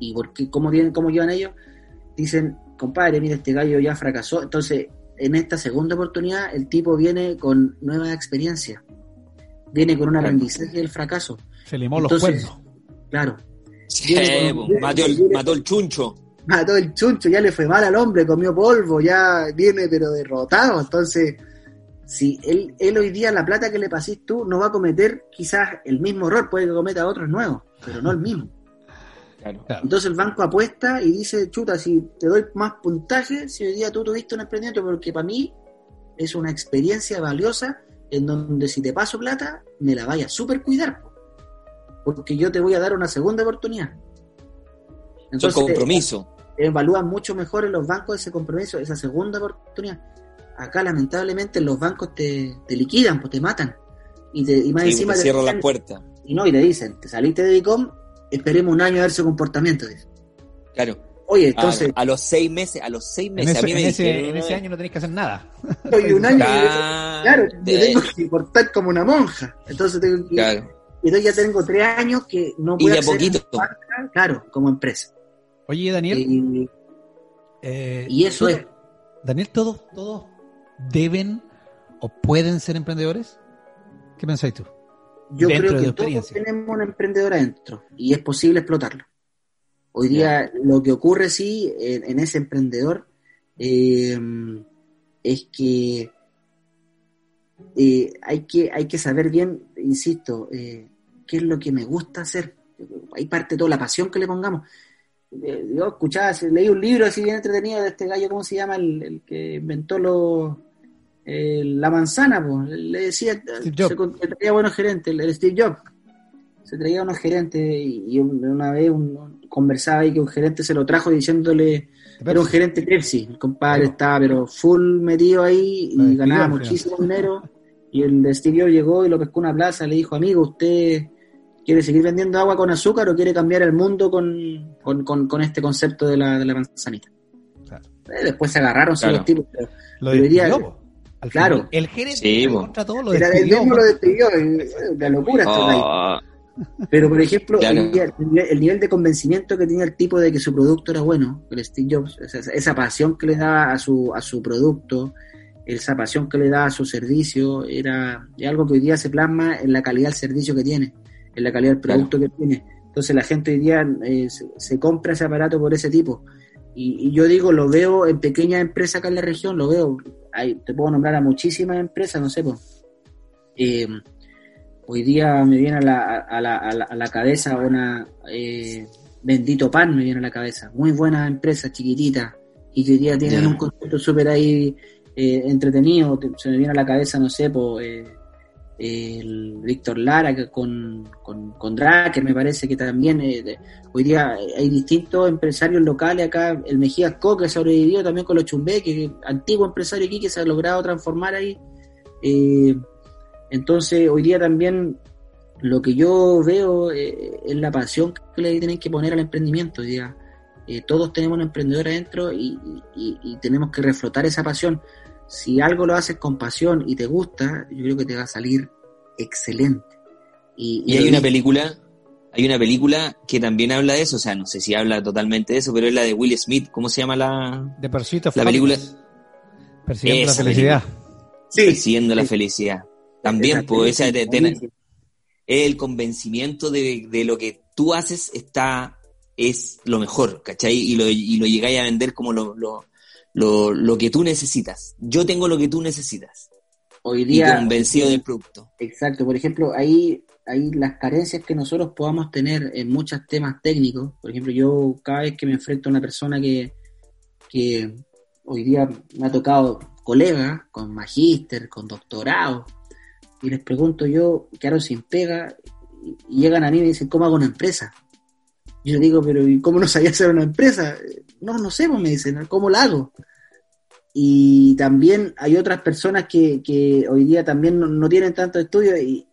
y porque cómo, tienen, cómo llevan ellos. Dicen, compadre, mira, este gallo ya fracasó. Entonces, en esta segunda oportunidad, el tipo viene con nuevas experiencias. Viene con un aprendizaje del fracaso. Se limó los cuernos. Claro. mató, el, mató el chuncho. Mató el chuncho, ya le fue mal al hombre, comió polvo, ya viene pero derrotado. Entonces, si él, él hoy día la plata que le pasís tú no va a cometer quizás el mismo error, puede que cometa otros nuevos, pero no el mismo. Entonces el banco apuesta y dice, chuta, si te doy más puntaje, si hoy día tú tuviste un emprendimiento, porque para mí es una experiencia valiosa en donde si te paso plata, me la vaya a súper cuidar, porque yo te voy a dar una segunda oportunidad. Entonces, compromiso. evalúan mucho mejor en los bancos ese compromiso, esa segunda oportunidad acá lamentablemente los bancos te, liquidan, pues te matan. Y, te, y más encima te cierran la puerta. Y no, y te dicen, te saliste de ICOM, esperemos un año a ver su comportamiento. Claro. Oye, entonces. A, los seis meses, a los seis meses. En ese, en ese, año no tenés que hacer nada. Oye, un año. Claro, yo tengo que portar como una monja. Entonces tengo que. Claro. Y entonces ya tengo tres años que no puedo. Y de poquito. claro, como empresa. Oye, Daniel. y eh, eso es. Daniel, todos, todos deben o pueden ser emprendedores? ¿Qué pensáis tú? yo creo que todos tenemos un emprendedor adentro y es posible explotarlo. Hoy día lo que ocurre sí en, ese emprendedor eh, es que eh, hay que hay que saber bien, insisto, eh, qué es lo que me gusta hacer. Hay parte de toda la pasión que le pongamos. yo escuchaba, leí un libro así bien entretenido de este gallo, ¿cómo se llama? El, que inventó los la manzana, pues. le decía, se, traía buenos gerentes, el, Steve Jobs. Se traía unos gerentes y, una vez un, conversaba ahí que un gerente se lo trajo diciéndole, era un gerente Pepsi, el compadre estaba pero full metido ahí y ganaba muchísimo dinero. Y el de Steve Jobs llegó y lo pescó una plaza, le dijo, amigo, ¿usted quiere seguir vendiendo agua con azúcar o quiere cambiar el mundo con, con, este concepto de la, de la manzanita? Eh, después se agarraron los tipos. lo diría, claro. el gerente contra todo lo despidió. lo despidió, la locura oh. Pero, por ejemplo, el, nivel de convencimiento que tenía el tipo de que su producto era bueno, el Steve Jobs, esa, pasión que le daba a su, a su producto, esa pasión que le daba a su servicio, era algo que hoy día se plasma en la calidad del servicio que tiene, en la calidad del producto que tiene. Entonces la gente hoy día eh, se, compra ese aparato por ese tipo. Y, yo digo, lo veo en pequeñas empresas acá en la región, lo veo, te puedo nombrar a muchísimas empresas, no sé, pues. Eh, hoy día me viene a la, a la, a la, cabeza una eh, Bendito Pan, me viene a la cabeza. Muy buena empresa, chiquitita, y que hoy día tienen un concepto súper ahí eh, entretenido. Se me viene a la cabeza, no sé, pues, el Víctor Lara con, con, con me parece que también hoy día hay distintos empresarios locales acá, el Mejías Co que sobrevivió también con los Chumbé, que antiguo empresario aquí que se ha logrado transformar ahí. Eh, entonces, hoy día también lo que yo veo eh, es la pasión que le tienen que poner al emprendimiento. Hoy día, eh, todos tenemos un emprendedor adentro y, tenemos que reflotar esa pasión. Si algo lo haces con pasión y te gusta, yo creo que te va a salir excelente. Y, hay una película, hay una película que también habla de eso, o sea, no sé si habla totalmente de eso, pero es la de Will Smith, ¿cómo se llama la, de la película? Persiguiendo la felicidad. Sí. Persiguiendo la felicidad. También, pues, esa el convencimiento de, de, lo que tú haces está, es lo mejor, ¿cachai? Y lo, y lo llegáis a vender como lo, lo, lo, lo, que tú necesitas. Yo tengo lo que tú necesitas. Hoy día. Y convencido del producto. Exacto, por ejemplo, ahí, ahí las carencias que nosotros podamos tener en muchos temas técnicos. Por ejemplo, yo cada vez que me enfrento a una persona que, que hoy día me ha tocado colegas con magíster, con doctorado, y les pregunto yo, quedaron sin pega, y llegan a mí y me dicen, ¿cómo hago una empresa? Yo digo, pero ¿y cómo no sabía hacer una empresa? No, no sé, pues, me dicen, ¿cómo la hago? Y también hay otras personas que, que hoy día también no, tienen tanto estudio y,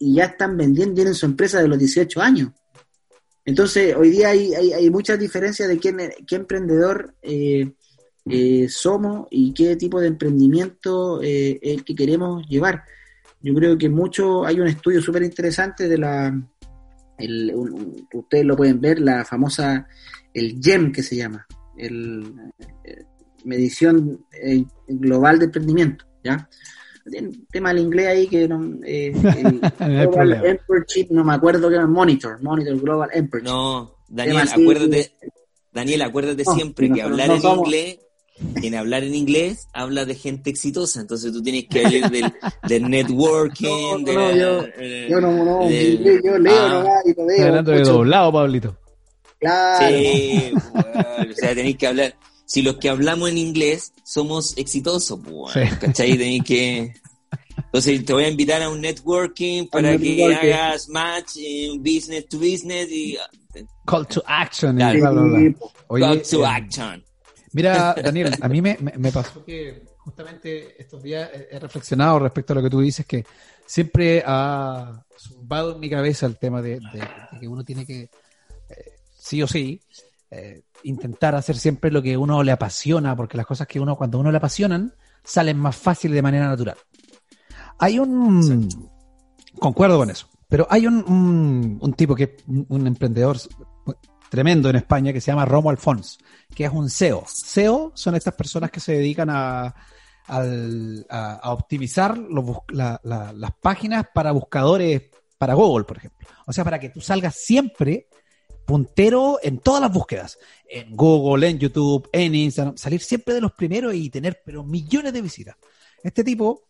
ya están vendiendo, tienen su empresa de los 18 años. Entonces, hoy día hay, hay, muchas diferencias de quién, qué emprendedor eh, eh, somos y qué tipo de emprendimiento eh, es el que queremos llevar. Yo creo que mucho, hay un estudio súper interesante de la, ustedes lo pueden ver, la famosa, el GEM que se llama, el, eh, medición eh, global de emprendimiento, ¿ya? tema del inglés ahí que no, eh, Global Emperorship, no me acuerdo que era Monitor, Monitor Global Emperorship. No, Daniel, acuérdate, Daniel, acuérdate siempre que hablar en inglés en hablar en inglés habla de gente exitosa, entonces tú tienes que hablar del, del networking, no, no, yo, eh, yo, no, no, yo leo ah, nomás y lo veo. Hablando de doblado, Pablito. Claro. Sí, o sea, tenéis que hablar. Si los que hablamos en inglés somos exitosos, pues, sí. ¿cachai? Tenéis que. Entonces te voy a invitar a un networking para que hagas match en business to business y. Call to action. Claro. bla, bla, bla. Oye, Call to eh, action. Mira, Daniel, a mí me, me, pasó que justamente estos días he reflexionado respecto a lo que tú dices, que siempre ha zumbado en mi cabeza el tema de, que uno tiene que, sí o sí, eh, intentar hacer siempre lo que uno le apasiona, porque las cosas que uno, cuando uno le apasionan, salen más fácil de manera natural. Hay un... Concuerdo con eso, pero hay un, un, un tipo que es un emprendedor tremendo en España que se llama Romo Alfons, que es un SEO. SEO son estas personas que se dedican a, al, a, optimizar los, las páginas para buscadores para Google, por ejemplo. O sea, para que tú salgas siempre puntero en todas las búsquedas. En Google, en YouTube, en Instagram. Salir siempre de los primeros y tener pero millones de visitas. Este tipo,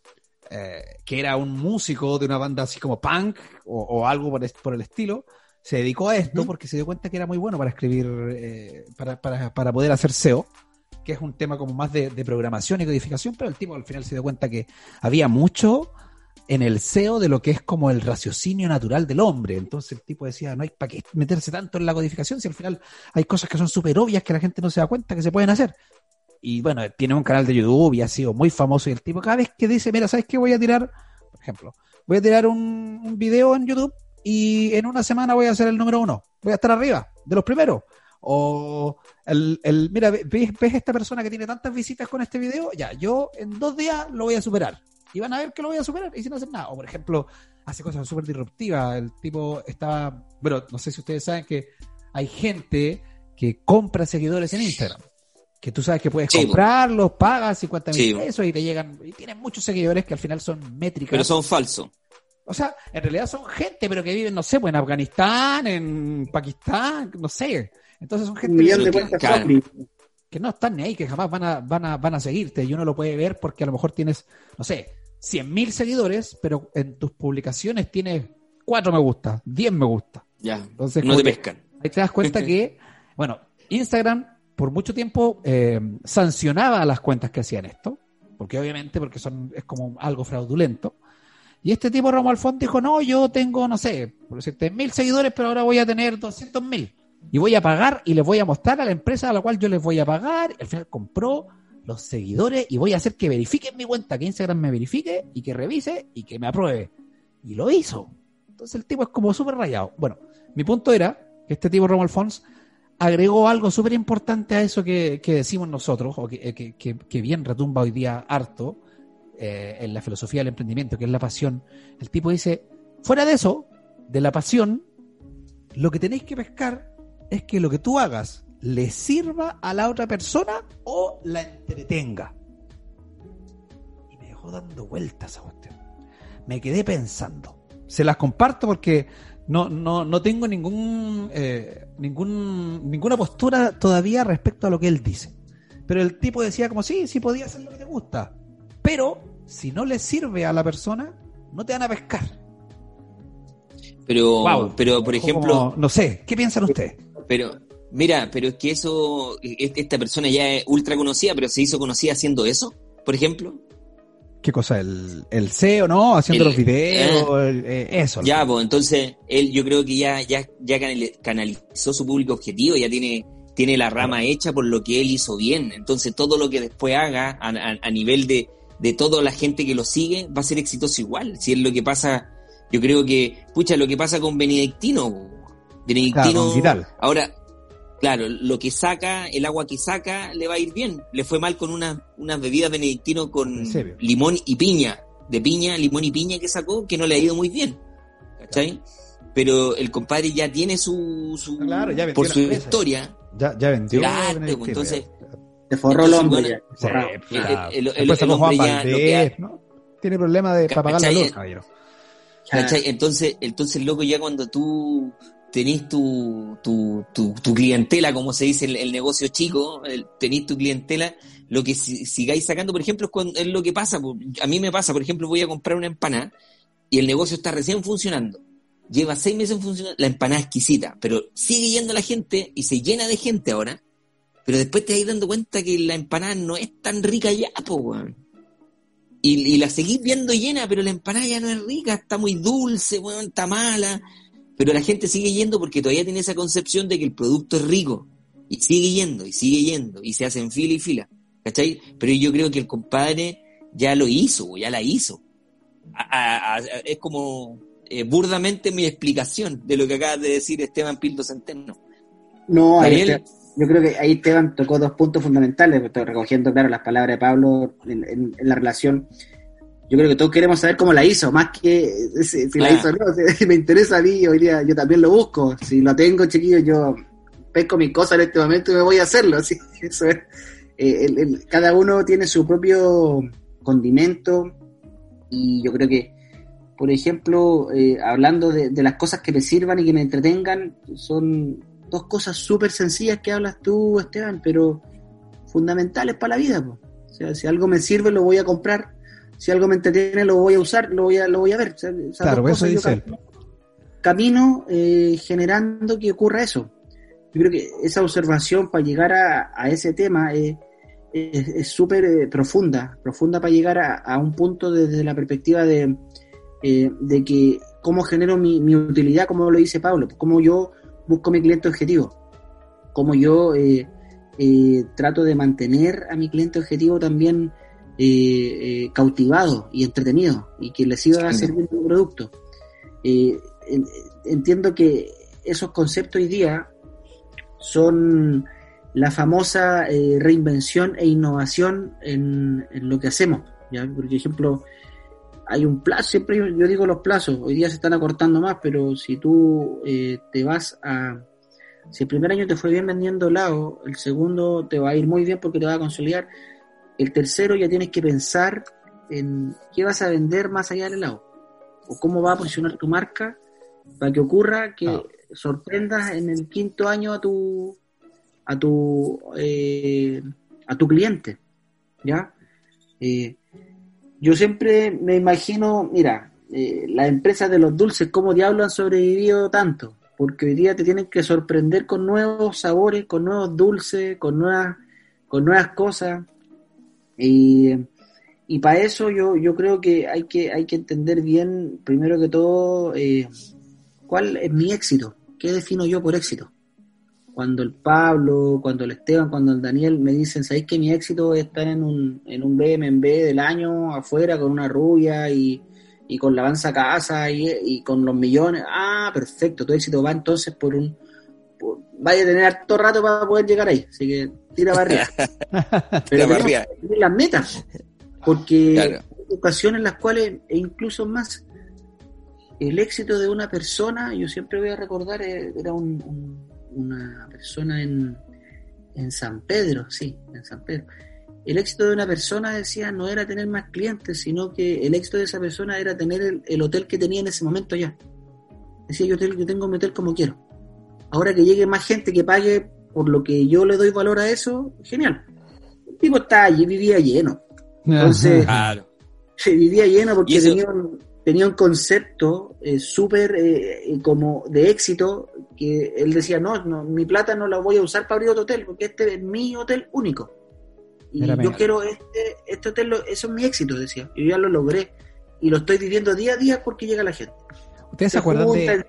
eh, que era un músico de una banda así como punk o, algo por, el estilo, se dedicó a esto porque se dio cuenta que era muy bueno para escribir, eh, para, para, para poder hacer SEO que es un tema como más de, programación y codificación, pero el tipo al final se dio cuenta que había mucho en el SEO de lo que es como el raciocinio natural del hombre. Entonces el tipo decía, no hay para qué meterse tanto en la codificación si al final hay cosas que son súper obvias que la gente no se da cuenta que se pueden hacer. Y bueno, tiene un canal de YouTube y ha sido muy famoso y el tipo cada vez que dice, mira, ¿sabes qué? Voy a tirar, por ejemplo, voy a tirar un, un video en YouTube y en una semana voy a ser el número uno. Voy a estar arriba de los primeros. O el, el mira, ¿ves, ¿ves, esta persona que tiene tantas visitas con este video? Ya, yo en dos días lo voy a superar. Y van a ver que lo voy a superar y sin hacer nada. O por ejemplo, hace cosas súper disruptivas. El tipo estaba, bueno, no sé si ustedes saben que hay gente que compra seguidores en Instagram. Que tú sabes que puedes comprarlos, pagas 50 mil pesos y te llegan, y tienen muchos seguidores que al final son métricas. Pero son falsos. O sea, en realidad son gente, pero que viven, no sé, pues en Afganistán, en Pakistán, no sé. Entonces son gente que, no están ni ahí, que jamás van a, van, a, van a seguirte y uno lo puede ver porque a lo mejor tienes, no sé, 100.000 seguidores, pero en tus publicaciones tienes 4 me gusta, 10 me gusta. Ya, Entonces, no te pescan. Ahí te das cuenta que, bueno, Instagram por mucho tiempo eh, sancionaba a las cuentas que hacían esto, porque obviamente porque son es como algo fraudulento. Y este tipo, Romo Alfón, dijo, no, yo tengo, no sé, por decirte, mil seguidores, pero ahora voy a tener 200 mil y voy a pagar y les voy a mostrar a la empresa a la cual yo les voy a pagar. Al final compró los seguidores y voy a hacer que verifiquen mi cuenta, que Instagram me verifique y que revise y que me apruebe. Y lo hizo. Entonces el tipo es como súper rayado. Bueno, mi punto era que este tipo, Romo Alfons, agregó algo súper importante a eso que, decimos nosotros, o que, que, bien retumba hoy día harto eh, en la filosofía del emprendimiento, que es la pasión. El tipo dice, fuera de eso, de la pasión, lo que tenéis que pescar es que lo que tú hagas le sirva a la otra persona o la entretenga. Y me dejó dando vueltas a cuestión. Me quedé pensando. Se las comparto porque no, no, no tengo ningún, eh, ningún, ninguna postura todavía respecto a lo que él dice. Pero el tipo decía como, sí, sí podía hacer lo que te gusta. Pero si no le sirve a la persona, no te van a pescar. Pero, pero por ejemplo... no sé, ¿qué piensan ustedes? Pero, mira, pero es que eso, esta persona ya es ultra conocida, pero se hizo conocida haciendo eso, por ejemplo. ¿Qué cosa? ¿El, el SEO, no? Haciendo los videos, eh, eh, eso. Ya, pues entonces él yo creo que ya, ya, ya canalizó su público objetivo, ya tiene, tiene la rama hecha por lo que él hizo bien. Entonces todo lo que después haga a, a, nivel de, de toda la gente que lo sigue va a ser exitoso igual. Si es lo que pasa, yo creo que, pucha, lo que pasa con Benedictino, Benedictino, ahora, claro, lo que saca, el agua que saca, le va a ir bien. Le fue mal con unas una bebidas benedictino con limón y piña, de piña, limón y piña que sacó, que no le ha ido muy bien. ¿Cachai? Pero el compadre ya tiene su, su por su historia. Ya, ya vendió. Claro, pues, entonces. Se forró el hombre. el, el, ¿no? Tiene problema de para pagar la luz, ¿Cachai? Entonces, entonces, loco, ya cuando tú tenés tu, tu, tu, clientela, como se dice el, el negocio chico, el, tu clientela, lo que sigáis sacando, por ejemplo, es, lo que pasa, a mí me pasa, por ejemplo, voy a comprar una empanada y el negocio está recién funcionando, lleva seis meses en funcionar, la empanada exquisita, pero sigue yendo la gente y se llena de gente ahora, pero después te vas dando cuenta que la empanada no es tan rica ya, po, Y, y, la seguís viendo llena, pero la empanada ya no es rica, está muy dulce, weón, está mala, pero la gente sigue yendo porque todavía tiene esa concepción de que el producto es rico. Y sigue yendo, y sigue yendo, y se hacen fila y fila. ¿Cachai? Pero yo creo que el compadre ya lo hizo, ya la hizo. es como eh, burdamente mi explicación de lo que acaba de decir Esteban Pildo Centeno. No, yo creo que ahí Esteban tocó dos puntos fundamentales, recogiendo, claro, las palabras de Pablo en la relación yo creo que todos queremos saber cómo la hizo, más que si, la hizo o no. Si me interesa a mí, hoy día yo también lo busco. Si lo tengo, chiquillo, yo pesco mi cosa en este momento y me voy a hacerlo. Eso es. Eh, cada uno tiene su propio condimento y yo creo que, por ejemplo, eh, hablando de, las cosas que me sirvan y que me entretengan, son dos cosas súper sencillas que hablas tú, Esteban, pero fundamentales para la vida. O sea, si algo me sirve, lo voy a comprar. Si algo me entretiene, lo voy a usar, lo voy a, lo voy a ver. claro, eso dice camino, eh, generando que ocurra eso. Yo creo que esa observación para llegar a, ese tema es súper eh, profunda, profunda para llegar a, un punto desde la perspectiva de, eh, de que cómo genero mi, mi, utilidad, como lo dice Pablo, cómo yo busco mi cliente objetivo, cómo yo eh, trato de mantener a mi cliente objetivo también cautivado y entretenido y que le siga sirviendo un producto. entiendo que esos conceptos hoy día son la famosa eh, reinvención e innovación en, lo que hacemos. ¿ya? Por ejemplo, hay un plazo, siempre yo, digo los plazos, hoy día se están acortando más, pero si tú eh, te vas a... Si el primer año te fue bien vendiendo helado, el segundo te va a ir muy bien porque te va a consolidar, el tercero ya tienes que pensar en qué vas a vender más allá del helado, o cómo va a posicionar tu marca para que ocurra que ah. sorprendas en el quinto año a tu a tu eh, a tu cliente ya eh, yo siempre me imagino mira eh, las empresas de los dulces cómo diablos han sobrevivido tanto porque hoy día te tienen que sorprender con nuevos sabores con nuevos dulces con nuevas con nuevas cosas y, y para eso yo, yo creo que hay que hay que entender bien primero que todo cuál es mi éxito. Qué defino yo por éxito cuando el Pablo, cuando el Esteban, cuando el Daniel me dicen, ¿sabéis que mi éxito es estar en un, en un BMB del año afuera con una rubia y, con la avanza casa y, con los millones? Ah, perfecto, tu éxito va entonces por un... vaya a tener harto rato para poder llegar ahí, así que tira barriga. Pero tira las metas, porque hay ocasiones en las cuales, e incluso más, el éxito de una persona, yo siempre voy a recordar, eh, era un una persona en, en San Pedro, sí, en San Pedro. El éxito de una persona, decía, no era tener más clientes, sino que el éxito de esa persona era tener el, hotel que tenía en ese momento ya. Decía, yo, yo tengo mi hotel como quiero. Ahora que llegue más gente que pague por lo que yo le doy valor a eso, genial. El tipo está allí, vivía lleno. Entonces, claro. vivía lleno porque tenía un, tenía un concepto eh, súper eh, como de éxito que él decía, no, no, mi plata no la voy a usar para abrir otro hotel, porque este es mi hotel único. Y yo quiero este, este hotel, eso es mi éxito, decía. Yo ya lo logré y lo estoy viviendo día a día porque llega la gente. ¿Ustedes se, acuerdan de...?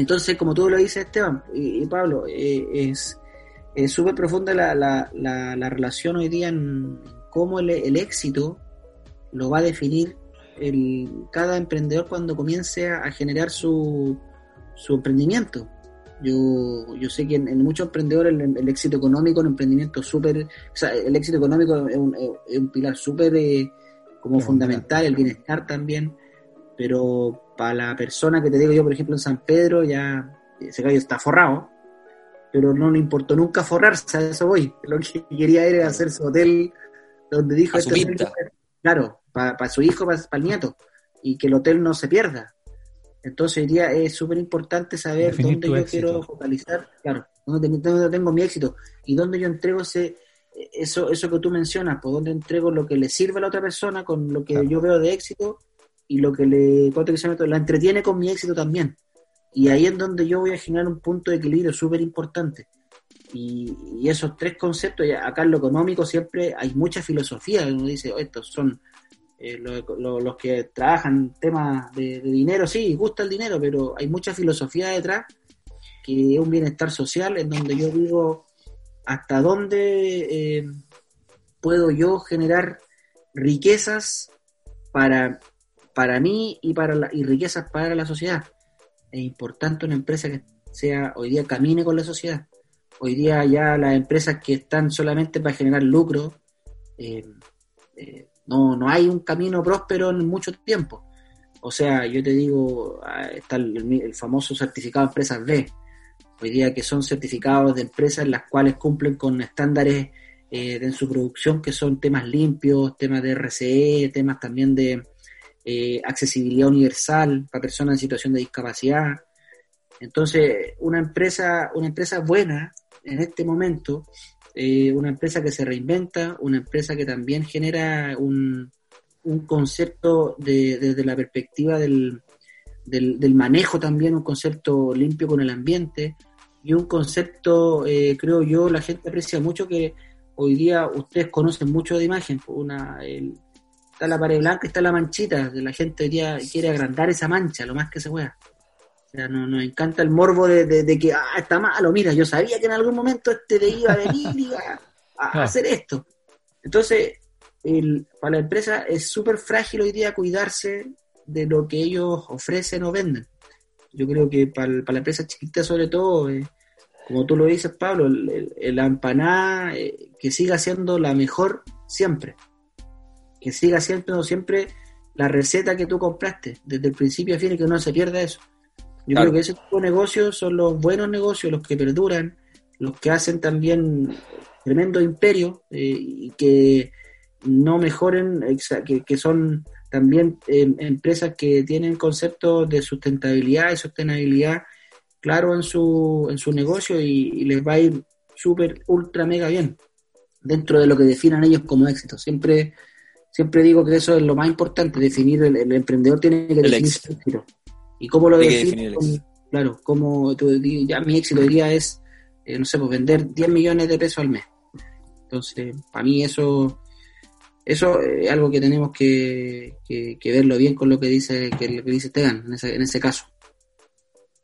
Entonces, como tú lo dices, Esteban y, Pablo, eh, es súper profunda la, la, la, relación hoy día en cómo el, el éxito lo va a definir el, cada emprendedor cuando comience a, generar su, su emprendimiento. Yo, yo sé que en, muchos emprendedores el, éxito económico, el emprendimiento súper, o sea, el éxito económico es un, es un pilar súper eh, como fundamental, el bienestar también, pero para la persona que te digo yo, por ejemplo, en San Pedro, ya ese gallo está forrado, pero no le importó nunca forrarse, a eso voy. Lo que quería era hacer su hotel donde dijo... Este claro, para su hijo, para, el nieto, y que el hotel no se pierda. Entonces, día es súper importante saber dónde yo quiero focalizar, claro, dónde tengo, mi éxito y dónde yo entrego ese, eso, eso que tú mencionas, por dónde entrego lo que le sirve a la otra persona con lo que yo veo de éxito y lo que le, la entretiene con mi éxito también. Y ahí es donde yo voy a generar un punto de equilibrio súper importante. Y, y, esos tres conceptos, acá en lo económico siempre hay mucha filosofía, uno dice, oh, estos son eh, los que trabajan temas de, dinero, sí, gusta el dinero, pero hay mucha filosofía detrás, que es un bienestar social, en donde yo digo hasta dónde eh, puedo yo generar riquezas para, para mí y, para la, y riquezas para la sociedad. Es importante una empresa que sea hoy día camine con la sociedad. Hoy día ya las empresas que están solamente para generar lucro, eh, no, no hay un camino próspero en mucho tiempo. O sea, yo te digo, ah, está el, famoso certificado de empresas B. Hoy día que son certificados de empresas las cuales cumplen con estándares eh, en su producción, que son temas limpios, temas de RCE, temas también de eh, accesibilidad universal para personas en situación de discapacidad. Entonces, una empresa, una empresa buena en este momento, eh, una empresa que se reinventa, una empresa que también genera un, un concepto de, desde la perspectiva del, del, manejo también, un concepto limpio con el ambiente y un concepto, eh, creo yo, la gente aprecia mucho que hoy día ustedes conocen mucho de imagen, una, está la pared blanca, está la manchita, la gente hoy día quiere agrandar esa mancha lo más que se pueda. O sea, no, nos encanta el morbo de, que, ah, está malo, mira, yo sabía que en algún momento este de iba a venir y iba a, hacer esto. Entonces, el, para la empresa es súper frágil hoy día cuidarse de lo que ellos ofrecen o venden. Yo creo que para, la empresa chiquita sobre todo, eh, como tú lo dices Pablo, el, la empanada eh, que siga siendo la mejor siempre. Que siga siendo siempre la receta que tú compraste, desde el principio a fin y que no se pierda eso. Yo creo que ese tipo de negocios son los buenos negocios, los que perduran, los que hacen también tremendo imperio eh, y que no mejoren, que, que son también em, empresas que tienen conceptos de sustentabilidad y sostenibilidad claro en su, en su negocio y, les va a ir súper, ultra, mega bien dentro de lo que definan ellos como éxito. Siempre, siempre digo que eso es lo más importante, definir, el, emprendedor tiene que definir su éxito. ¿Y cómo lo define? Claro, como ya mi éxito diría es, eh, no sé, pues vender 10 millones de pesos al mes. Entonces, para mí eso eso es algo que tenemos que, verlo bien con lo que dice que lo que dice Esteban en ese, en ese caso.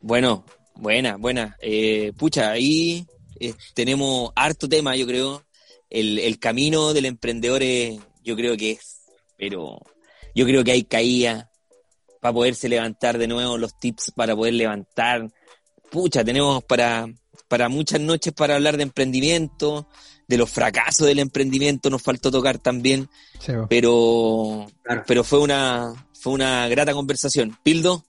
Bueno, buena, buena. Eh, pucha, ahí eh, tenemos harto tema, yo creo. El, el camino del emprendedor es, yo creo que es, pero yo creo que hay caída, para poderse levantar de nuevo, los tips para poder levantar. Pucha, tenemos para, para muchas noches para hablar de emprendimiento, de los fracasos del emprendimiento, nos faltó tocar también. pero, pero fue una, fue una grata conversación. Pildo.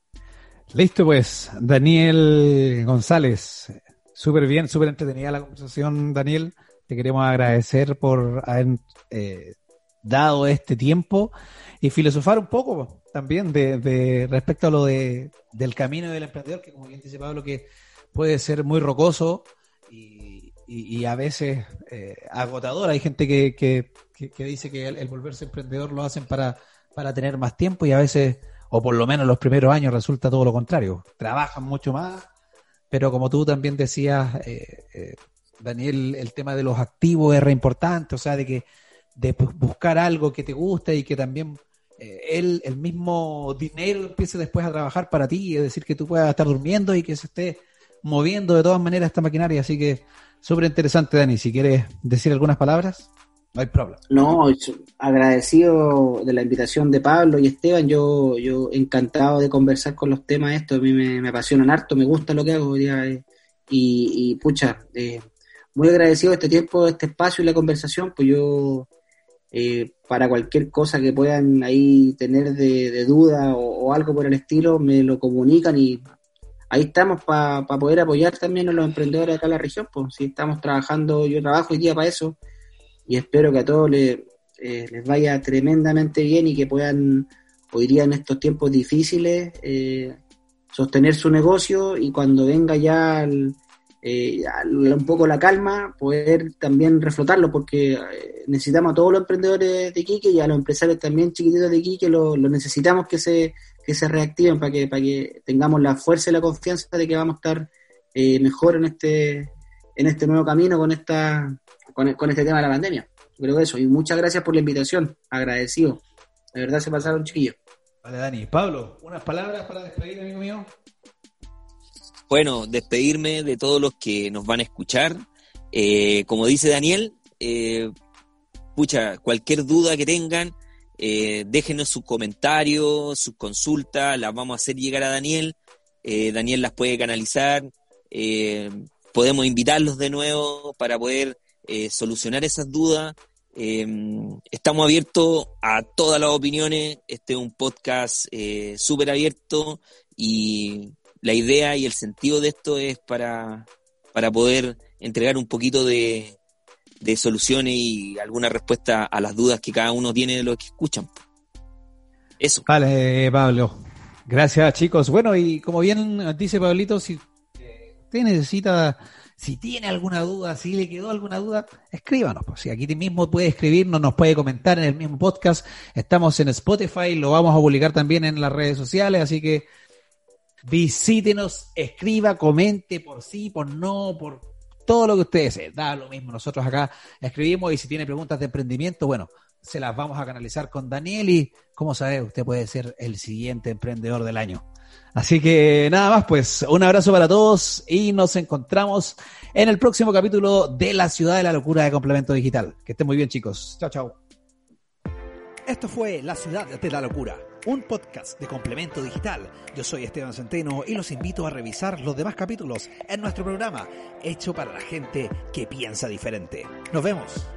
Listo, pues, Daniel González. Súper bien, súper entretenida la conversación, Daniel. Te queremos agradecer por haber eh, dado este tiempo y filosofar un poco también de, respecto a lo de, del camino del emprendedor, que como bien dice Pablo, que puede ser muy rocoso y, a veces eh, agotador. Hay gente que, que, dice que el, volverse emprendedor lo hacen para, para tener más tiempo y a veces, o por lo menos los primeros años, resulta todo lo contrario. Trabajan mucho más, pero como tú también decías, eh, eh, Daniel, el tema de los activos es re importante, o sea, de que de buscar algo que te guste y que también él, el mismo dinero empiece después a trabajar para ti, es decir, que tú puedas estar durmiendo y que se esté moviendo de todas maneras esta maquinaria. Así que súper interesante, Dani. Si quieres decir algunas palabras, no hay problema. No, agradecido de la invitación de Pablo y Esteban. Yo, yo encantado de conversar con los temas estos. A mí me, apasionan harto, me gusta lo que hago. Eh, y, pucha, eh, muy agradecido de este tiempo, de este espacio y la conversación. Pues yo eh, para cualquier cosa que puedan ahí tener de, duda o, algo por el estilo, me lo comunican y ahí estamos para poder apoyar también a los emprendedores acá en la región. Pues si estamos trabajando, yo trabajo hoy día para eso y espero que a todos les, eh, les vaya tremendamente bien y que puedan hoy día en estos tiempos difíciles eh, sostener su negocio y cuando venga ya el, eh, un poco la calma, poder también reflotarlo, porque eh, necesitamos a todos los emprendedores de Quique y a los empresarios también chiquititos de Quique, lo, necesitamos que se, que se reactiven para que, para que tengamos la fuerza y la confianza de que vamos a estar eh, mejor en este, en este nuevo camino con, esta, con, con este tema de la pandemia. creo que eso, y muchas gracias por la invitación, agradecido. De verdad se pasaron chiquillos. Vale, Dani. Pablo, unas palabras para despedir, amigo mío. Bueno, despedirme de todos los que nos van a escuchar. Eh, como dice Daniel, eh, pucha, cualquier duda que tengan, eh, déjenos sus comentarios, sus consultas, las vamos a hacer llegar a Daniel. Daniel las puede canalizar. podemos invitarlos de nuevo para poder solucionar esas dudas. estamos abiertos a todas las opiniones. Este es un podcast súper abierto y la idea y el sentido de esto es para, para poder entregar un poquito de, de soluciones y alguna respuesta a las dudas que cada uno tiene de lo que escuchan. Eso. Vale, Pablo. Gracias, chicos. Bueno, y como bien dice Pablito, si usted necesita, si tiene alguna duda, si le quedó alguna duda, escríbanos. Pues, si aquí mismo puede escribirnos, nos puede comentar en el mismo podcast. Estamos en Spotify, lo vamos a publicar también en las redes sociales, así que visítenos, escriba, comente por sí, por no, por todo lo que usted desee. Da lo mismo. Nosotros acá escribimos y si tiene preguntas de emprendimiento, bueno, se las vamos a canalizar con Daniel y, como sabe, usted puede ser el siguiente emprendedor del año. Así que nada más, pues un abrazo para todos y nos encontramos en el próximo capítulo de La Ciudad de la Locura de Complemento Digital. Que estén muy bien, chicos. Chao, chao. Esto fue La Ciudad de la Locura, un podcast de complemento digital. Yo soy Esteban Centeno y los invito a revisar los demás capítulos en nuestro programa, hecho para la gente que piensa diferente. Nos vemos.